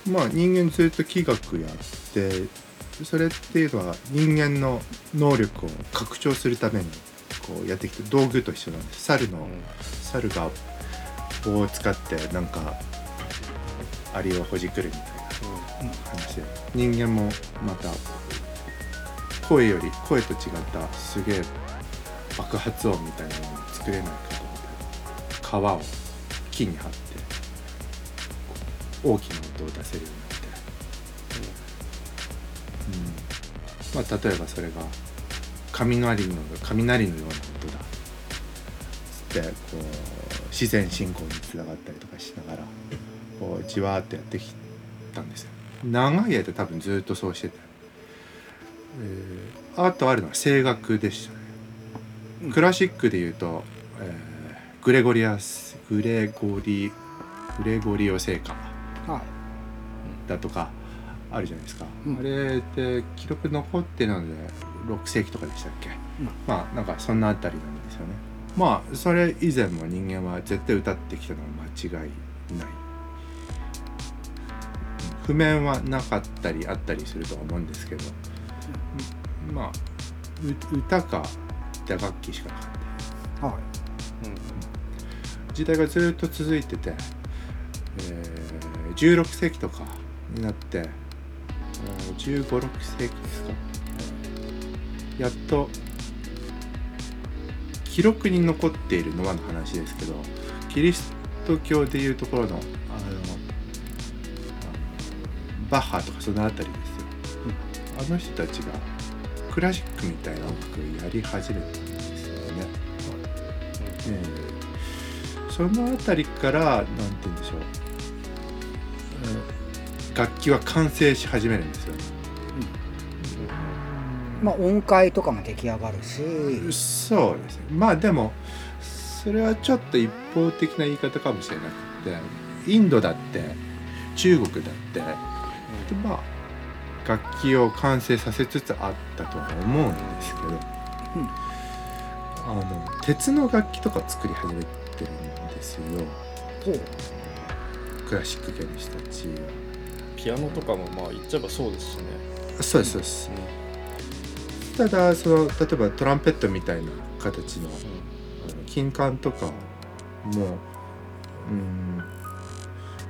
うん、まあ人間ずっと気学やってそれっていうのは人間の能力を拡張するためにこうやってきて道具と一緒なんです。猿の、猿が棒を使ってなんかアリをほじくるみたいな話で。人間もまた声より声と違ったすげえ爆発音みたいなのを作れないかと思って皮を木に貼って大きな音を出せるようになって、うん。まあ、例えばそれが雷の雷のような音だ。つってこう自然信仰につながったりとかしながらこうじわーっとやってきたんですよ。長い間多分ずっとそうしてて、えー、あとあるのは声楽でしたね、うん。クラシックでいうと、えーグレゴリアスグレゴリグレゴリオ聖歌はい。だとかあるじゃないですか、うん。あれで記録残ってるので6世紀とかでしたっけ、ん。まあなんかそんなあたりなんですよね。まあそれ以前も人間は絶対歌ってきたのは間違いない。譜面はなかったりあったりするとは思うんですけど、まあう歌か打楽器しかなかったはい。時代がずっと続いてて、えー16世紀とかになって1 5 6世紀ですか。やっと記録に残っているのはの話ですけどキリスト教でいうところのあのバッハとかそのあたりですよ、あの人たちがクラシックみたいな音楽をやり始めたんですよね。えーそのあたりからなんて言うんでしょう、うん楽器は完成し始めるんですよ。まあ音階とかも出来上がるし。そうですね。まあでもそれはちょっと一方的な言い方かもしれなくてインドだって中国だって、まあ楽器を完成させつつあったとは思うんですけど、あの鉄の楽器とか作り始めてるんですよクラシック系の人たちは。ピアノとかもまあ言っちゃえばそうですしね。そうですそうです。ただその例えばトランペットみたいな形のあの金管とかもうん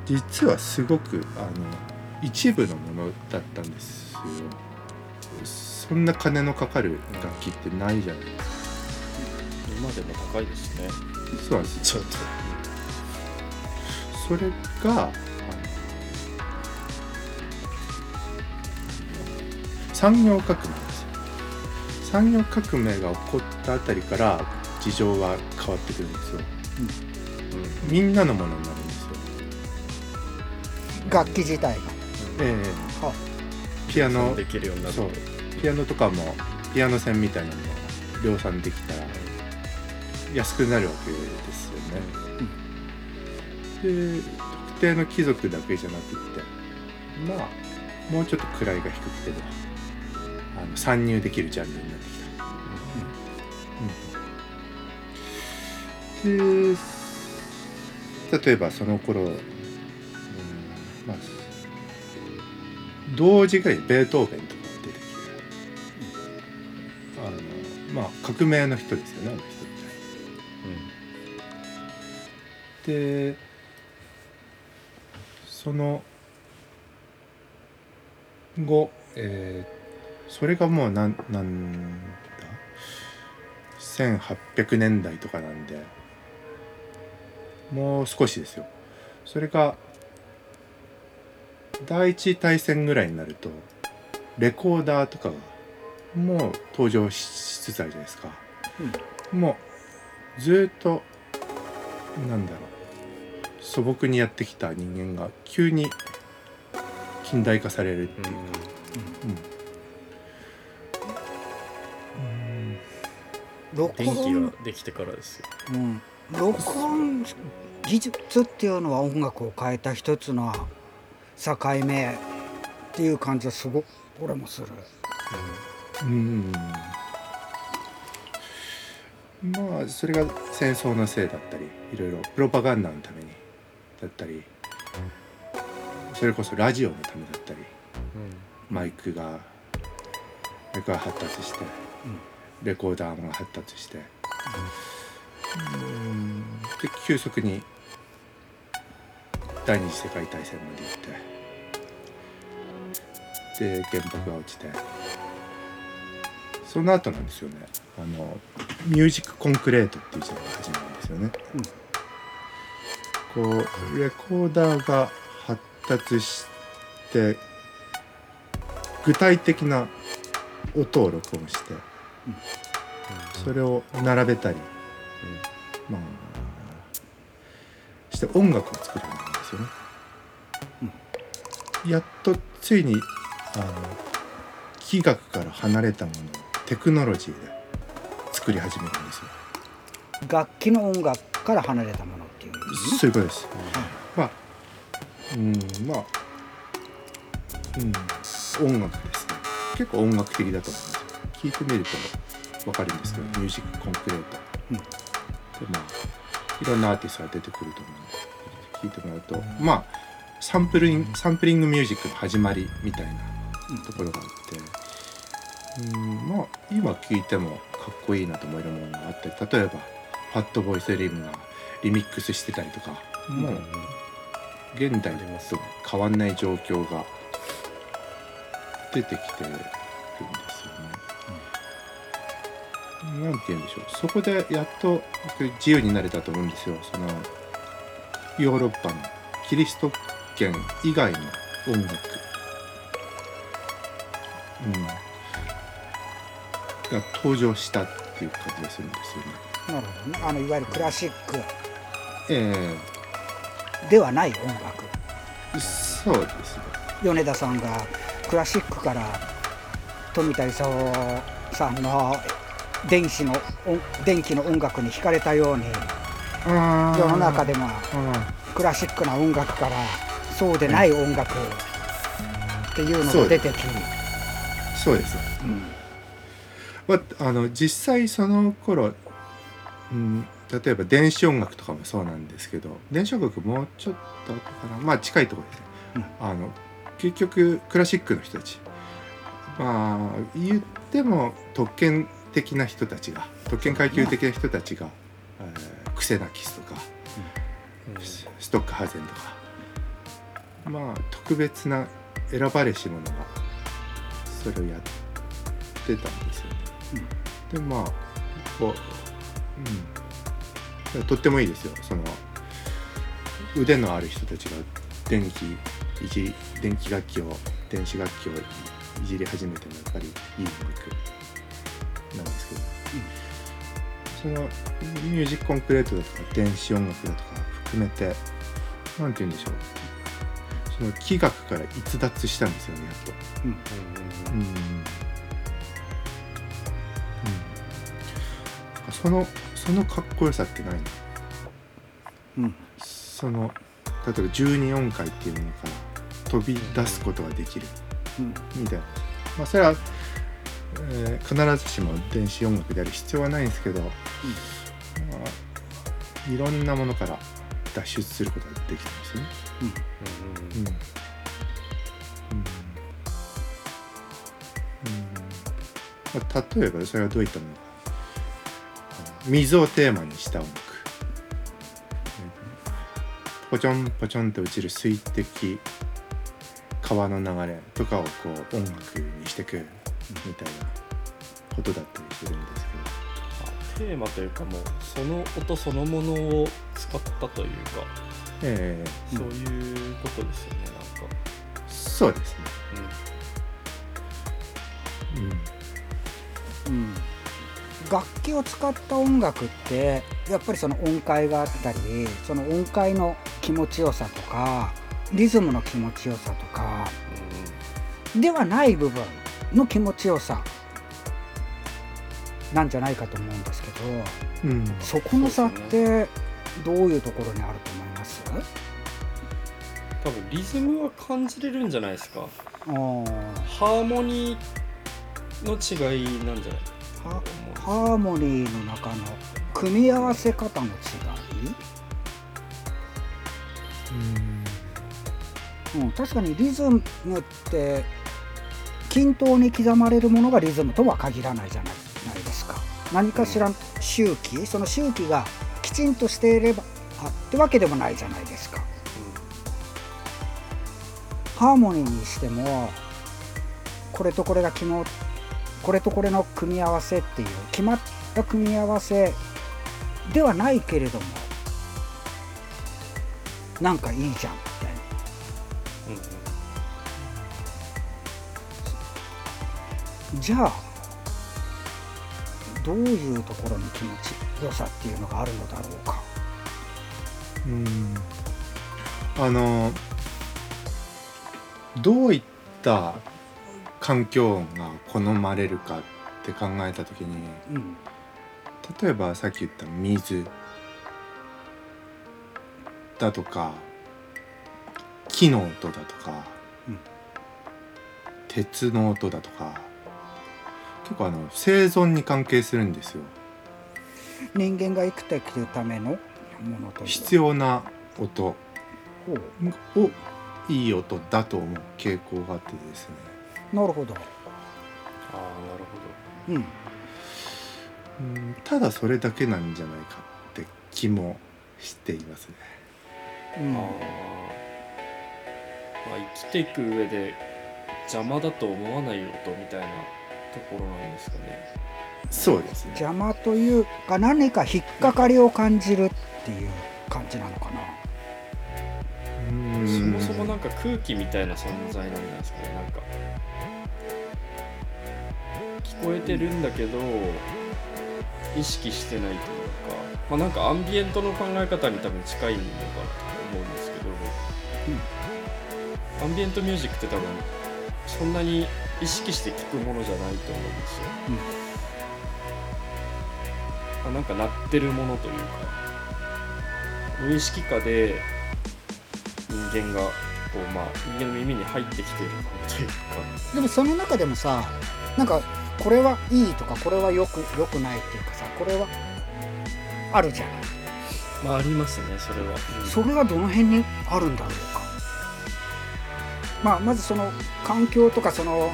実はすごくあの一部のものだったんですよ。そんな金のかかる楽器ってないじゃないですか。今でも高いですね。そうなんです。ちょっと。それがあの産業革命ですよ産業革命が起こったあたりから事情は変わってくるんですよ、みんなのものになるんですよ、楽器自体がえはえピアノ。できるようになる。とそう。ピアノとかもピアノ線みたいなのを量産できたら安くなるわけですよね、で特定の貴族だけじゃなくってまあもうちょっと位が低くてもあの参入できるジャンルになってきた、うん。で例えばその頃、同時ぐらいにベートーベンとかが出てきて、あのまあ革命の人ですよねあの人って。でその後、えーそれがもうなんなんだ1800年代とかなんでもう少しですよそれが第一次大戦ぐらいになるとレコーダーとかがもう登場しつつあるじゃないですか、もうずっとなんだろう素朴にやってきた人間が急に近代化されるっていう。か、録電気音ができてからですよ。うん、録音技術っていうのは音楽を変えた一つの境目っていう感じはすごく俺もする。うん。まあそれが戦争のせいだったりいろいろプロパガンダのためにだったりそれこそラジオのためだったりマイクがマイクが発達して、レコーダーが発達して、うん。で急速に第二次世界大戦まで行ってで原爆が落ちて。その後なんですよね。あのミュージックコンクレートっていう時代が始まるんですよね、こうレコーダーが発達して具体的な音を録音して、それを並べたり、まあして音楽を作るようにですよね。やっとついにあの器楽から離れたものをテクノロジーで作り始めるんですよ。楽器の音楽から離れたものっていうねそういうことです。まあ、うん、まあ、うん、音楽ですね。結構音楽的だと思いますよ。聞いてみるとわかるんですけど、ミュージックコンクレート。うんで、まあ、いろんなアーティストが出てくると思うので、聞いてもらうと、まあ、サンプリング、サンプリングミュージックの始まりみたいなところがあって、うん、まあ、今聞いてもかっこいいなと思えるものがあって、例えば、ファットボーイスリムがリミックスしてたりとか、もう現代と変わんない状況が出てきてるんですよね。なんて言うんでしょう。そこでやっと僕自由になれたと思うんですよ。そのヨーロッパのキリスト圏以外の音楽、うん、が登場したっていう感じがするんですよね。なるほどね。あのいわゆるクラシックえではない音楽。え。そうですね。米田さんがクラシックから富田勲さんの電子の音電気の音楽に惹かれたように世の中でも。あクラシックな音楽からそうでない音楽。っていうのが出てき、そうです。うん。まあ、あの実際その頃、うん、例えば電子音楽とかもそうなんですけど電子音楽もうちょっと後かな。まあ近いところですね、あの結局クラシックの人たち。まあ言っても特権的な人たちが特権階級的な人たちが、えークセナキスとか、ストックハーゼンとか。まあ特別な選ばれし者がそれをやってたんですよね。でまあこう、うん、とってもいいですよ。その腕のある人たちが電気いじ電気楽器を電子楽器をいじり始めてもやっぱりいい音楽なんですけど、そのミュージックコンクレートだとか電子音楽だとか含めてなんて言うんでしょう。その器楽から逸脱したんですよねやっと。うん。うん、そのそのかっこよさってないのうん。その例えば12音階っていうものから飛び出すことができるうん。みたいな、まあ、それは、えー必ずしも電子音楽である必要はないんですけど、まあ、いろんなものから脱出することができるんですよね。うん。うん。うん。まあ、例えばそれはどういったものか水をテーマにした音楽ポチョンポチョンと落ちる水滴川の流れとかをこう音楽にしてくみたいなことだったりするんですテーマというかもうその音そのものを使ったというか。けど、ええ。そういうことですよねなんか、そうですね、うん。うん。楽器を使った音楽ってやっぱりその音階があったりその音階の気持ちよさとかリズムの気持ちよさとかではない部分の気持ちよさなんじゃないかと思うんですけどうん。そこの差ってどういうところにあると思います？多分リズムは感じれるんじゃないですか。ハーモニーの違いなんじゃない？はハーモニー。の中の組み合わせ方の違い、うん、確かにリズムって均等に刻まれるものがリズムとは限らないじゃないですか。何かしら周期その周期がきちんとしていればあってわけでもないじゃないですか。ハーモニーにしてもこれとこれが決まこれとこれの組み合わせっていう決まった組み合わせではないけれどもなんかいいじゃんじゃあどういうところに気持ちよさっていうのがあるのだろうか？うんあのどういった環境が好まれるかって考えた時にうん。例えばさっき言った水だとか木の音だとか、うん。鉄の音だとか結構あの生存に関係するんですよ。人間が生きていくためのものと必要な音。ほう。をいい音だと思う傾向があってですね。なるほど。ああなるほど。うん。うん。ただそれだけなんじゃないかって気もしていますね。うん。あー。まあ生きていく上で邪魔だと思わない音みたいなところなんですかね。そうですね。邪魔というか何か引っかかりを感じるっていう感じなのかな。うん。そもそもなんか空気みたいな存在なんじゃないですかね。なんか聞こえてるんだけど意識してないというか。まあなんかアンビエントの考え方に多分近いのかなと思うんですけど、アンビエントミュージックって多分そんなに意識して聞くものじゃないと思うんですよ、あなんか鳴ってるものというか。無意識化で人間がこうまあ人間の耳に入ってきてるものというか。でもその中でもさなんかこれはいいとかこれはよくよくないっていうかさこれはあるじゃないまあありますねそれは、うん。それはどの辺にあるんだろうかまあまずその環境とかその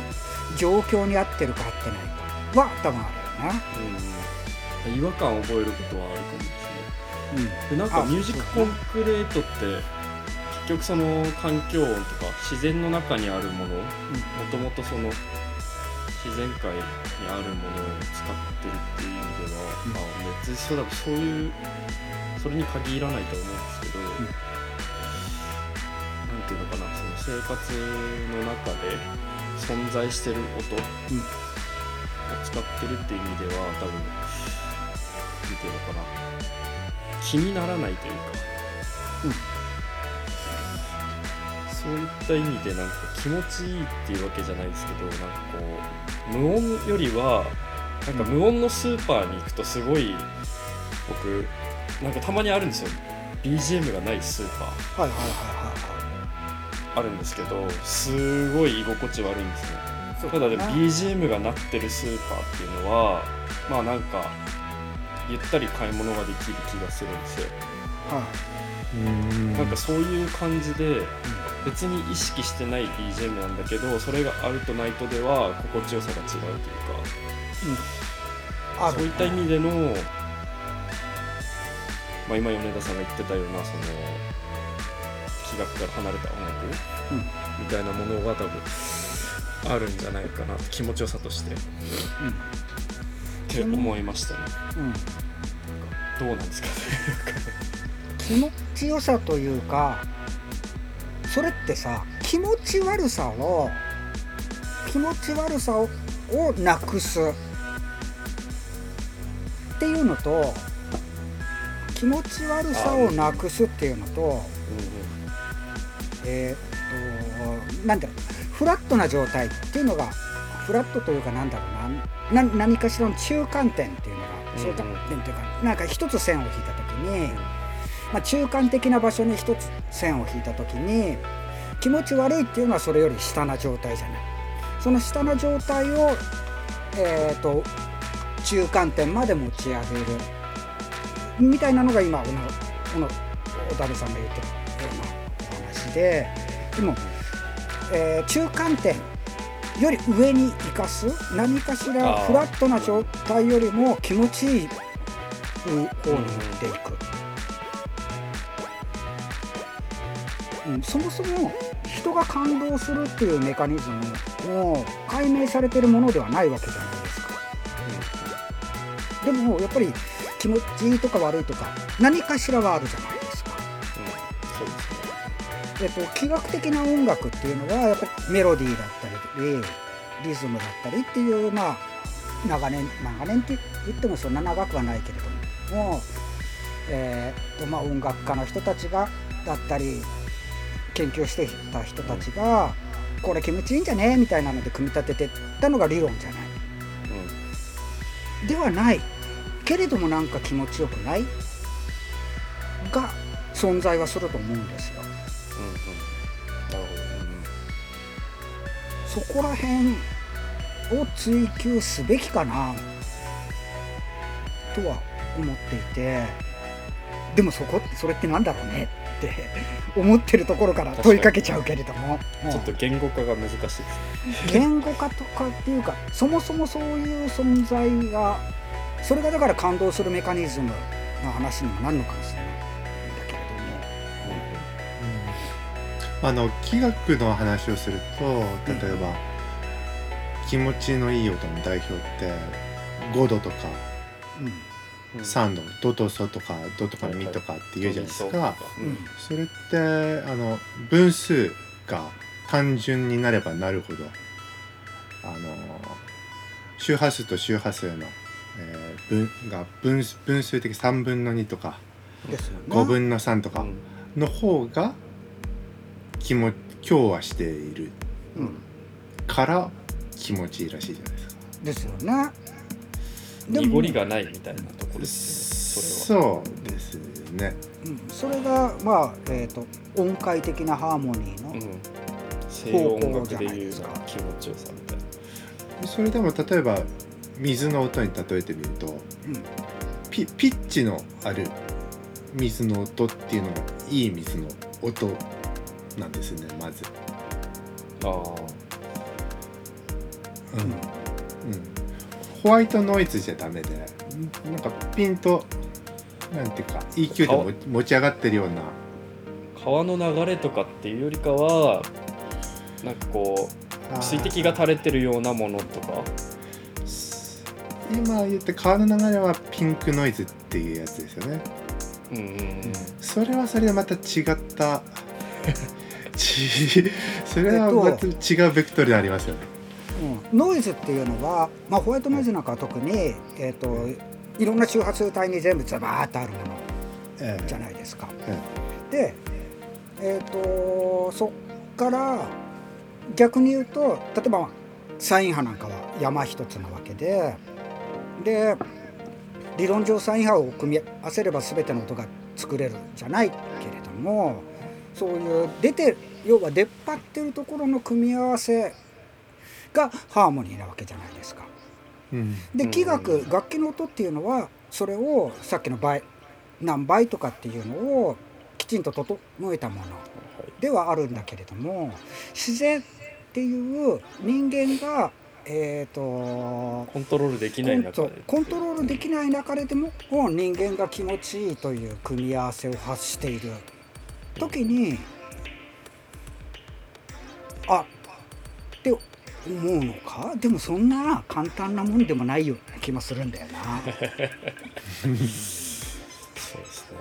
状況に合ってるか合ってないかは多分あるよね。うん、違和感を覚えることはあるかもですねうん。でなんかあミュージックコンクレートって結局その環境音とか自然の中にあるものもともとその自然界にあるものを使ってるっていう意味では、うん。まあ別にそうだそういうそれに限らないと思うんですけど、なんていうのかなその生活の中で存在してる音を使ってるっていう意味では多分なんていうのかな。気にならないというか、そういった意味でなんか気持ちいいっていうわけじゃないですけどなんかこう無音よりはなんか無音のスーパーに行くとすごい僕なんかたまにあるんですよ。BGM がないスーパー。はいはいはい。あるんですけどすごい居心地悪いんですね。はいただで BGM が鳴ってるスーパーっていうのはまあなんかゆったり買い物ができる気がするんですよ。はいうん。なんかそういう感じで別に意識してない BGM なんだけどそれがあるとないとでは心地よさが違うというか。あそういった意味での、まあ、今米田さんが言ってたようなその気学から離れた音楽、うん。みたいなものが多分あるんじゃないかな。気持ちよさとして。って思いましたね。うん。どうなんですかね。気持ちよさというかそれってさ気持ち悪さを気持ち悪さををなくすっていうのと気持ち悪さをなくすっていうのとえーっとなんだろうフラットな状態っていうのがフラットというかなんだろうなな何かしらの中間点っていうのが中間点というかなんか一つ線を引いた時に、まあ、中間的な場所に一つ線を引いた時に気持ち悪いっていうのはそれより下な状態じゃない。その下の状態を、えー、と中間点まで持ち上げる。みたいなのが今小野小野小樽さんが言ってるででも、えー中間点より上に生かす何かしらフラットな状態よりも気持ちいい方に持っていく、うん、そもそも人が感動するっていうメカニズムも解明されてるものではないわけじゃないですか。でもやっぱり気持ちいいとか悪いとか何かしらはあるじゃないえっと、気学的な音楽っていうのはやっぱりメロディーだったりリズムだったりっていうまあ長年長年って言ってもそんな長くはないけれどももう、えーとまあ、音楽家の人たちがだったり研究してた人たちがこれ気持ちいいんじゃねみたいなので組み立ててったのが理論じゃない。ではないけれどもなんか気持ちよくないが存在はすると思うんですよ。うんうんなるほど、そこら辺を追求すべきかな。とは思っていて。でもそこそれってなんだろうねって。思ってるところから問いかけちゃうけれども。うん。ちょっと言語化が難しいです。ね言語化とかっていうかそもそもそういう存在がそれがだから感動するメカニズムの話にもなるのかもあの気学の話をすると例えば、気持ちのいい音の代表って5度とかうん。3度ドとソとかドとかミとかって言うじゃないですか、うんうん。それってあの分数が単純になればなるほどあの周波数と周波数の、えー分が分分数的3分の2とかですよね。5分の3とかうん。の方が気も強和している。うん。から気持ちいいらしいじゃないですか。ですよね。でも濁りがないみたいなところですねそれは。そうですね。うん。それがまあ、えー、と音階的なハーモニーの、うん。西洋音楽でいう方向じゃないですか。気持ちよさみたいな。それでも例えば水の音に例えてみるとうん。ピピッチのある水の音っていうのがいい水の音なんですねまず。ああ。うん。うん、ホワイトノイズじゃダメで。なんかピンとなんていうか EQ でも持ち上がってるような。川の流れとかっていうよりかはなんかこう水滴が垂れてるようなものとか？今言って川の流れはピンクノイズっていうやつですよね。うんうん。うん。それはそれでまた違った ちそれはまた違うベクトルでありますよね。うん。ノイズっていうのは、まあ、ホワイトノイズなんかは特に、えー、といろんな周波数帯に全部ザバーッとあるもの。ええ。じゃないですか。えで、えー、とそっから逆に言うと例えばサイン波なんかは山一つなわけでで理論上サイン波を組み合わせれば全ての音が作れるじゃないけれどもそういう出て要は出っ張ってるところの組み合わせがハーモニーなわけじゃないですか。うん。でうん。器楽楽器の音っていうのはそれをさっきの倍何倍とかっていうのをきちんと整えたものではあるんだけれども自然っていう人間がえー、とコントロールできない中でコントロールできない中でも人間が気持ちいいという組み合わせを発している時にあって思うのか？でもそんな簡単なもんでもないような気もするんだよな。そうですね。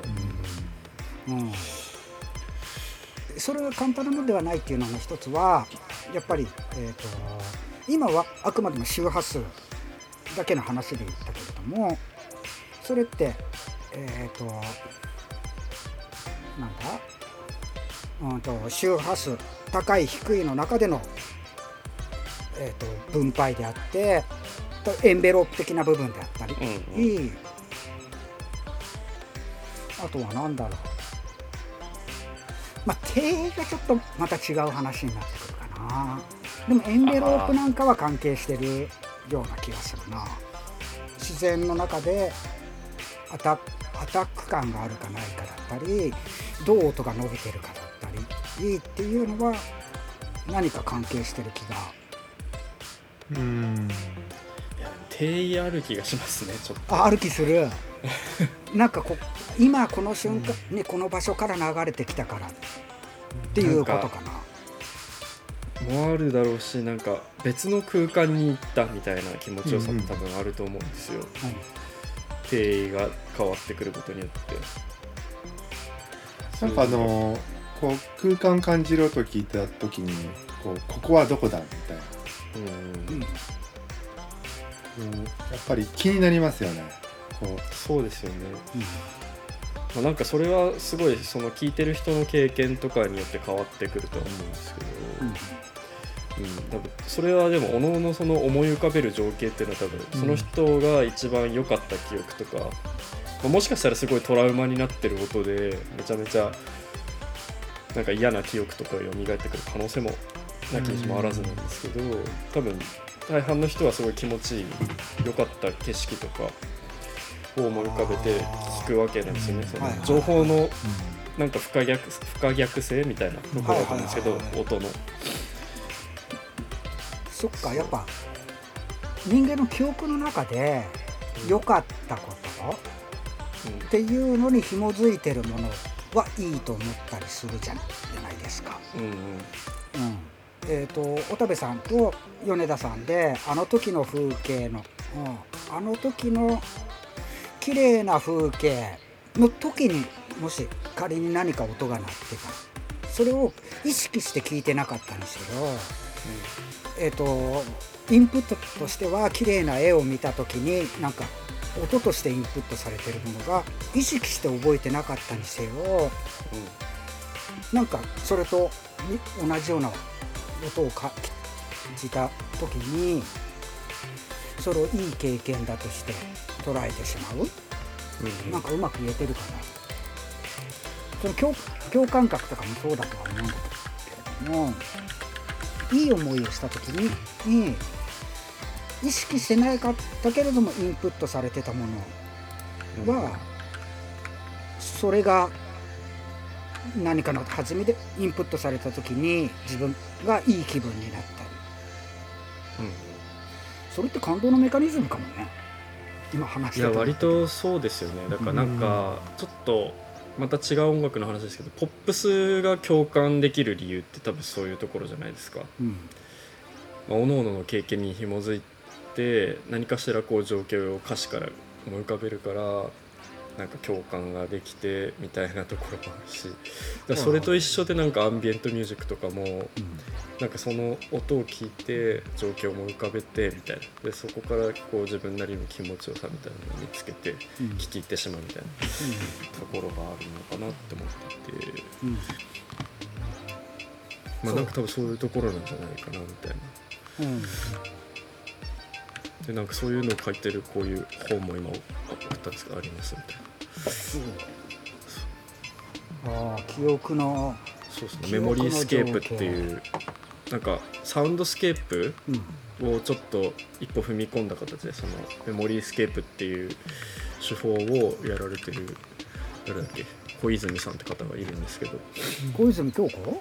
うん。それが簡単なものではないっていうのの一つはやっぱり、えー、と今はあくまでも周波数だけの話で言ったけれどもそれってえっ、となんだ、うん、と周波数高い低いの中での、えー、と分配であってとエンベロープ的な部分であったり、うんうん。あとは何だろう。まあ定がちょっとまた違う話になってくるかな。でもエンベロープなんかは関係してるような気がするな。自然の中でアタアタック感があるかないかだったりどう音が伸びてるかだったりいいっていうのは何か関係してる気が。うん。いや定義ある気がしますねちょっと。あ歩きする。なんかこ今この瞬間にこの場所から流れてきたからっていうことかな。もあるだろうしなんか別の空間に行ったみたいな気持ちよさって多分あると思うんですよ、定義が変わってくることによって。なんかあのこう空間感じろと聞いた時にこうここはどこだみたいな、うんうん、やっぱり気になりますよね。こう。そうですよね、まあ、なんかそれはすごいその聞いてる人の経験とかによって変わってくるとは思うんですけど、うん、多分それはでもおのおのその思い浮かべる情景っていうのは多分その人が一番良かった記憶とか、まあもしかしたらすごいトラウマになってる音でめちゃめちゃなんか嫌な記憶とかが蘇ってくる可能性もなきにしもあらずなんですけど多分大半の人はすごい気持ちいい良かった景色とかを思い浮かべて聞くわけなんですよね。その情報のなんか不可逆不可逆性みたいなところだと思うんですけど、音の。そっかやっぱ人間の記憶の中で良かったことっていうのに紐づいてるものはい。い。と思ったりするじゃない。ですか。うんうんうんえー、と小田部さんと米田さんであの時の風景の、うんあの時の綺麗な風景の時にもし仮に何か音が鳴ってたそれを意識して聞い。てなかったんですけど、えー、とインプットとしては綺麗な絵を見た時になんか音としてインプットされてるものが意識して覚えてなかったにせよなんかそれとみ同じような音を感じた時にそれをいい経験だとして捉えてしまう。うんなんかうまく言えてるかな。その共共感覚とかもそうだとは思うんだけれどもいい思いをした時にに意識してなかったけれどもインプットされてたものはそれが何かの弾みでインプットされた時に自分がいい気分になったり。それって感動のメカニズムかもね。今話しいやてた割とそうですよね。だからなんかちょっとまた違う音楽の話ですけどポップスが共感できる理由って多分そういうところじゃないですか、うん。まあ、各々の経験に紐づいて何かしらこう情景を歌詞から思い浮かべるからなんか共感ができてみたいなところもあるし。だそれと一緒でなんかアンビエントミュージックとかもなんかその音を聞いて情景を思い浮かべてみたいな。でそこからこう自分なりの気持ちよさみたいなのを見つけてうん。聞き入ってしまうみたいなところがあるのかなって思ってて。うん。まあなんか多分そういうところなんじゃないかなみたいな。うんでなんかそういうのを書いてるこういう本も今送ったんですがありますみたいな。ああ記憶の、そうですねメモリースケープっていうなんかサウンドスケープうん。をちょっと一歩踏み込んだ形でそのメモリースケープっていう手法をやられてる誰だっけ？小泉さんって方がいるんですけど。小泉京子？こ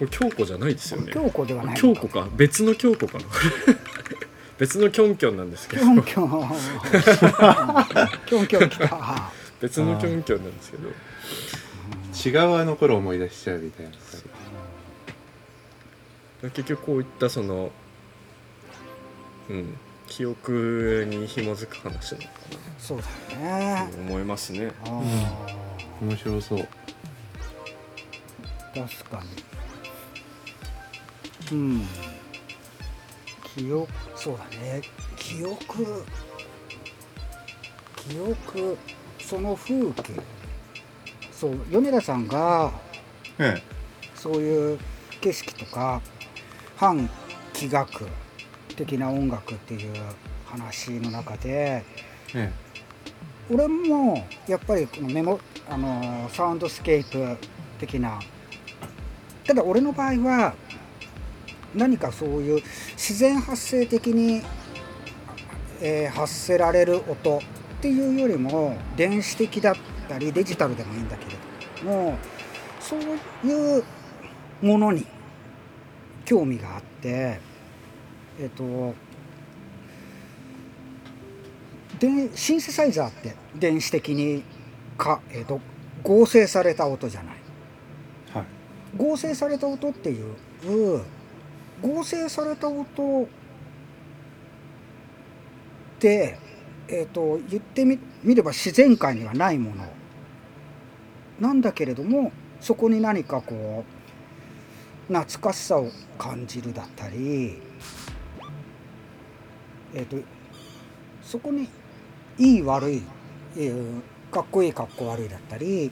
れ京子じゃないですよね。京子ではない京子か。別の京子かな別のキョンキョンなんですけど。キョンキョン。キョンキョン来た。別のキョンキョンなんですけど。違うあの頃思い出しちゃうみたいな。結局こういったそのうん。記憶に紐づく話なのかそうだなね。と思いますね。あ面白そう。ー確かに。うん記憶そうだね。記憶。記憶。その風景。そう米田さんがえそういう景色とか反気学的な音楽っていう話の中でええ。俺もやっぱりこのメモあのサウンドスケープ的なただ俺の場合は何かそういう自然発生的に、えー発せられる音っていうよりも電子的だったりデジタルでもいいんだけれどもそういうものに興味があってえっ、とでシンセサイザーって電子的にか、えー、と合成された音じゃない。はい。合成された音っていう合成された音って、えー、と言ってみみれば自然界にはないもの。なんだけれどもそこに何かこう懐かしさを感じるだったり、えー、とそこにいい悪い、えーかっこいいかっこ悪いだったり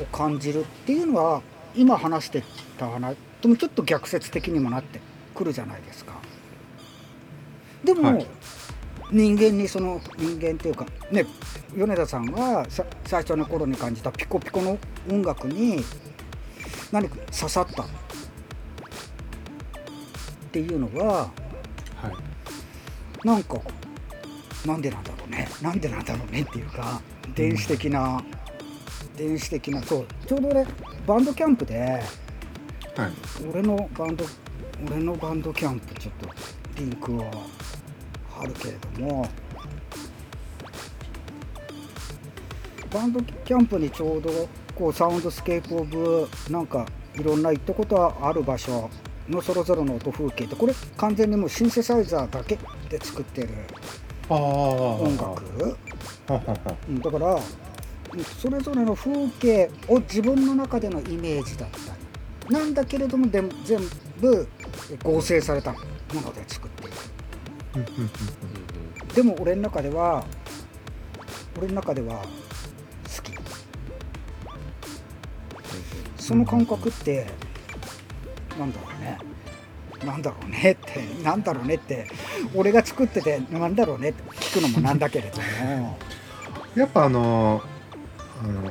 を感じるっていうのは今話してた話ともちょっと逆説的にもなってくるじゃないですか。でも、はい。人間にその人間っていうかね米田さんがさ最初の頃に感じたピコピコの音楽に何か刺さったっていうのははい。なんかなんでなんだろうねなんでなんだろうねっていうか電子的な、電子的なそうちょうど俺バンドキャンプではい俺のバンド俺のバンドキャンプちょっとリンクを貼るけれども。バンドキャンプにちょうどこうサウンドスケープオブなんかいろんな行ったことはある場所のそれぞれの音風景ってこれ完全にもうシンセサイザーだけで作ってる音楽？だからそれぞれの風景を自分の中でのイメージだった。りなんだけれどもでも全部合成されたもので作っている。でも俺の中では俺の中では好き。その感覚ってなんだろうね。なんだろうねってなんだろうねって俺が作っててなんだろうねって聞くのもなんだけれども。やっぱあのあの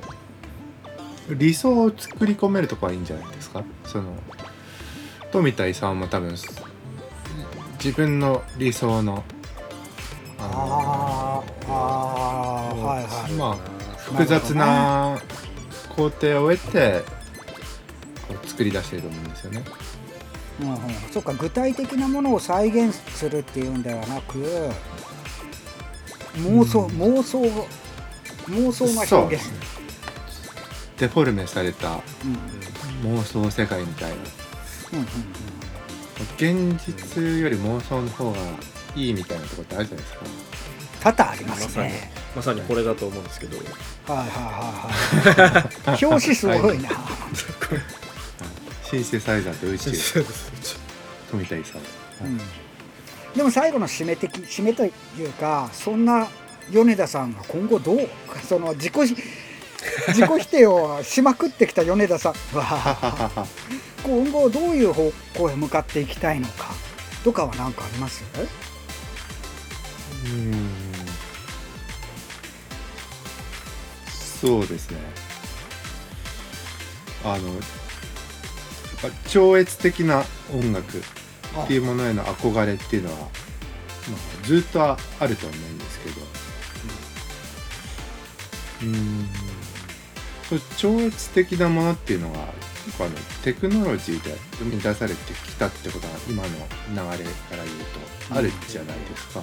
理想を作り込めるとこはいいんじゃないですか？その富田勲も多分自分の理想のあーあーはいはい。まあ複雑な工程を経てこう作り出してると思うんですよね。うんうん、そうか具体的なものを再現するっていうんではなく妄想、うん。妄想妄想が表現デフォルメされたうんうん。妄想世界みたいな。うんうん現実より妄想の方がいいみたいなところってあるじゃないですか。多々ありまますさに。ねまさにこれだと思うんですけど。はいはいはいはい。表紙すごいな、シンセサイザーと宇宙富田勲。うん、でも最後の締め的締めとい。うかそんな米田さんが今後どうその自己自己否定をしまくってきた米田さん。は 今後どういう方向へ向かっていきたいのか。とかは何かあります？うん。そうですね。あのやっぱ超越的な音楽っていうものへの憧れっていうのは、まあ、ずっとあると思うんですけど。うんそう超越的なものっていうのが結構あのテクノロジーで生み出されてきたってことが今の流れから言うとあるじゃないですか。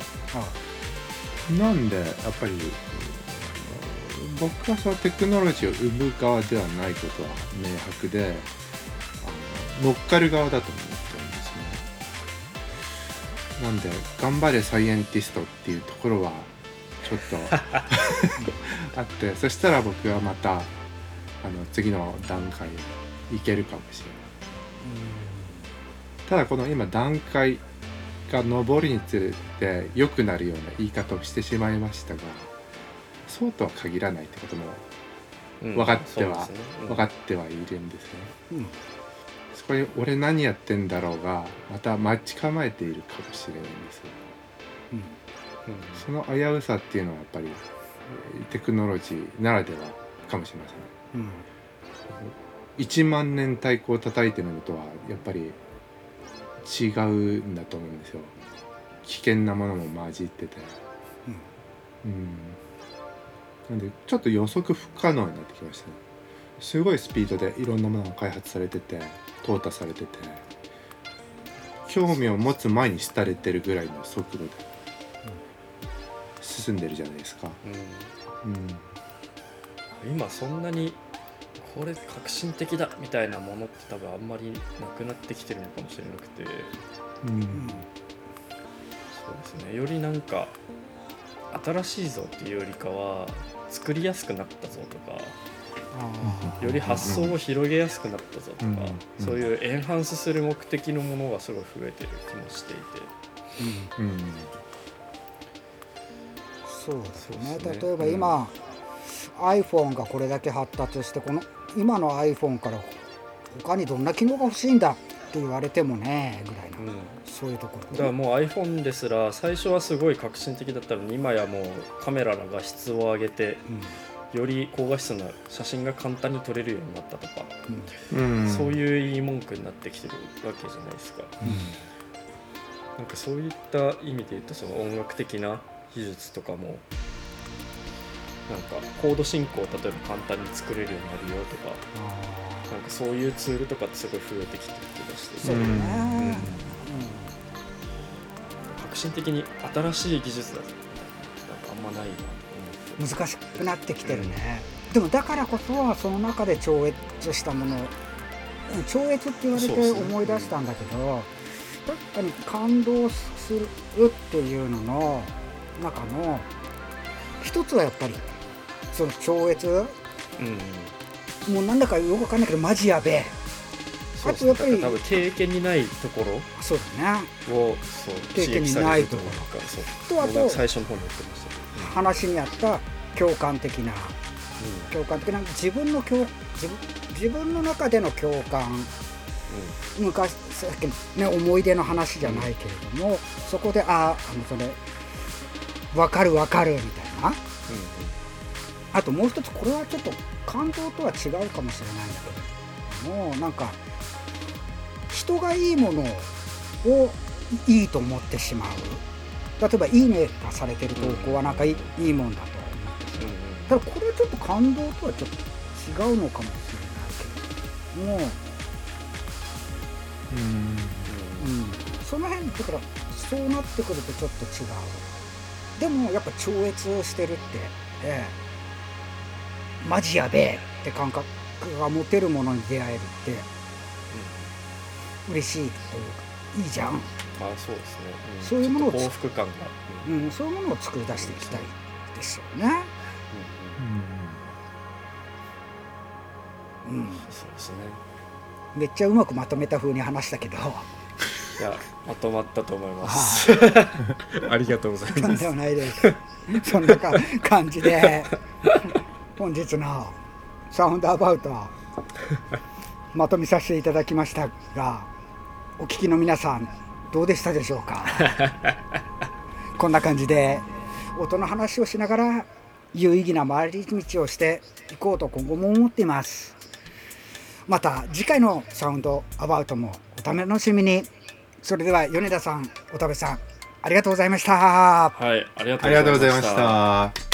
なんでやっぱりうん僕はそのテクノロジーを生む側ではないことは明白であの乗っかる側だと思ってるんですね。なんで頑張れサイエンティストっていうところはちょっと あってそしたら僕はまたあの次の段階いけるかもしれない。ただこの今段階が上りにつれて良くなるような言い方をしてしまいましたがそうとは限らないってこともうん分かってはそうですねうん分かってはいるんですね。うんそこに俺何やってんだろうがまた待ち構えているかもしれないんですよ。うんその危うさっていうのはやっぱりえーテクノロジーならではかもしれません。うん。1万年太鼓を叩いてるのとはやっぱり違うんだと思うんですよ。危険なものも混じってて。うん。なんでちょっと予測不可能になってきましたね。すごいスピードでいろんなものが開発されてて淘汰されてて。興味を持つ前に廃れてるぐらいの速度で進んでるじゃないですか。うん。うん今そんなにこれ革新的だみたいなものって多分あんまりなくなってきてるのかもしれなくて。うん。そうですね。よりなんか新しいぞっていうよりかは作りやすくなったぞとか。あより発想を広げやすくなったぞとか、うんそういうエンハンスする目的のものがすごい増えてる気もしていて。ーうん。うん。そうですね。そうですね。例えば今、iPhone がこれだけ発達してこの今の iPhone から他にどんな機能が欲しいんだって言われてもねぐらいな、うん。そういうところだからもう iPhone ですら最初はすごい革新的だったのに今やもうカメラの画質を上げてより高画質な写真が簡単に撮れるようになったとか、うん。そういう言い文句になってきてるわけじゃないですか。なんかそういった意味で言うとその音楽的な技術とかもなんかコード進行を例えば簡単に作れるようになるよとかあなんかそういうツールとかってすごい増えてきてる気がしてそうだうん。ね、革新的に新しい技術だななんかあんまないな難しくなってきてるね、でもだからこそその中で超越したものうん超越って言われて思い出したんだけど、確かに感動するっていうのの中の一つはやっぱりその超越？うん。うんもうなんだかよくわかんないけどマジやべえ。そうあとやっぱり多分経験にないところ。そうだね。をそう経験にないところか。そう。とあと最初の方に言ってました。話にあった共感的な共感的な自分の共自分自分の中での共感昔さっきの、ね、思い出の話じゃないけれども、そこでああのそれ分かる分かるみたいなあともう一つこれはちょっと感動とは違うかもしれないんだけどもうなんか人がいいものをいいと思ってしまう。例えば「いいね」がされてる投稿はなんかいい,、いいもんだと。思うんうんただこれはちょっと感動とはちょっと違うのかもしれないけども、うん。うん、その辺だからそうなってくるとちょっと違う。でもやっぱ超越をしてるって、ええ、マジやべえって感覚が持てるものに出会えるって嬉しいというかいいじゃん、まあそうですね、ん。そういうものを幸福感が、うん。うん、そういうものを作り出していきたいですよね、うん、そうですね。めっちゃうまくまとめた風に話したけど。いやまとまったと思います。あ りがとうございとんますでもないです。そんなか感じで、本日のサウンドアバウト、まとめさせていただきましたが、お聞きの皆さん、どうでしたでしょうか？こんな感じで、音の話をしながら、有意義な回り道をしていこうと今後も思っています。また次回のサウンドアバウトもお楽しみに。それでは米田さん、おたべさん、ありがとうございました。はいありがとあうございました。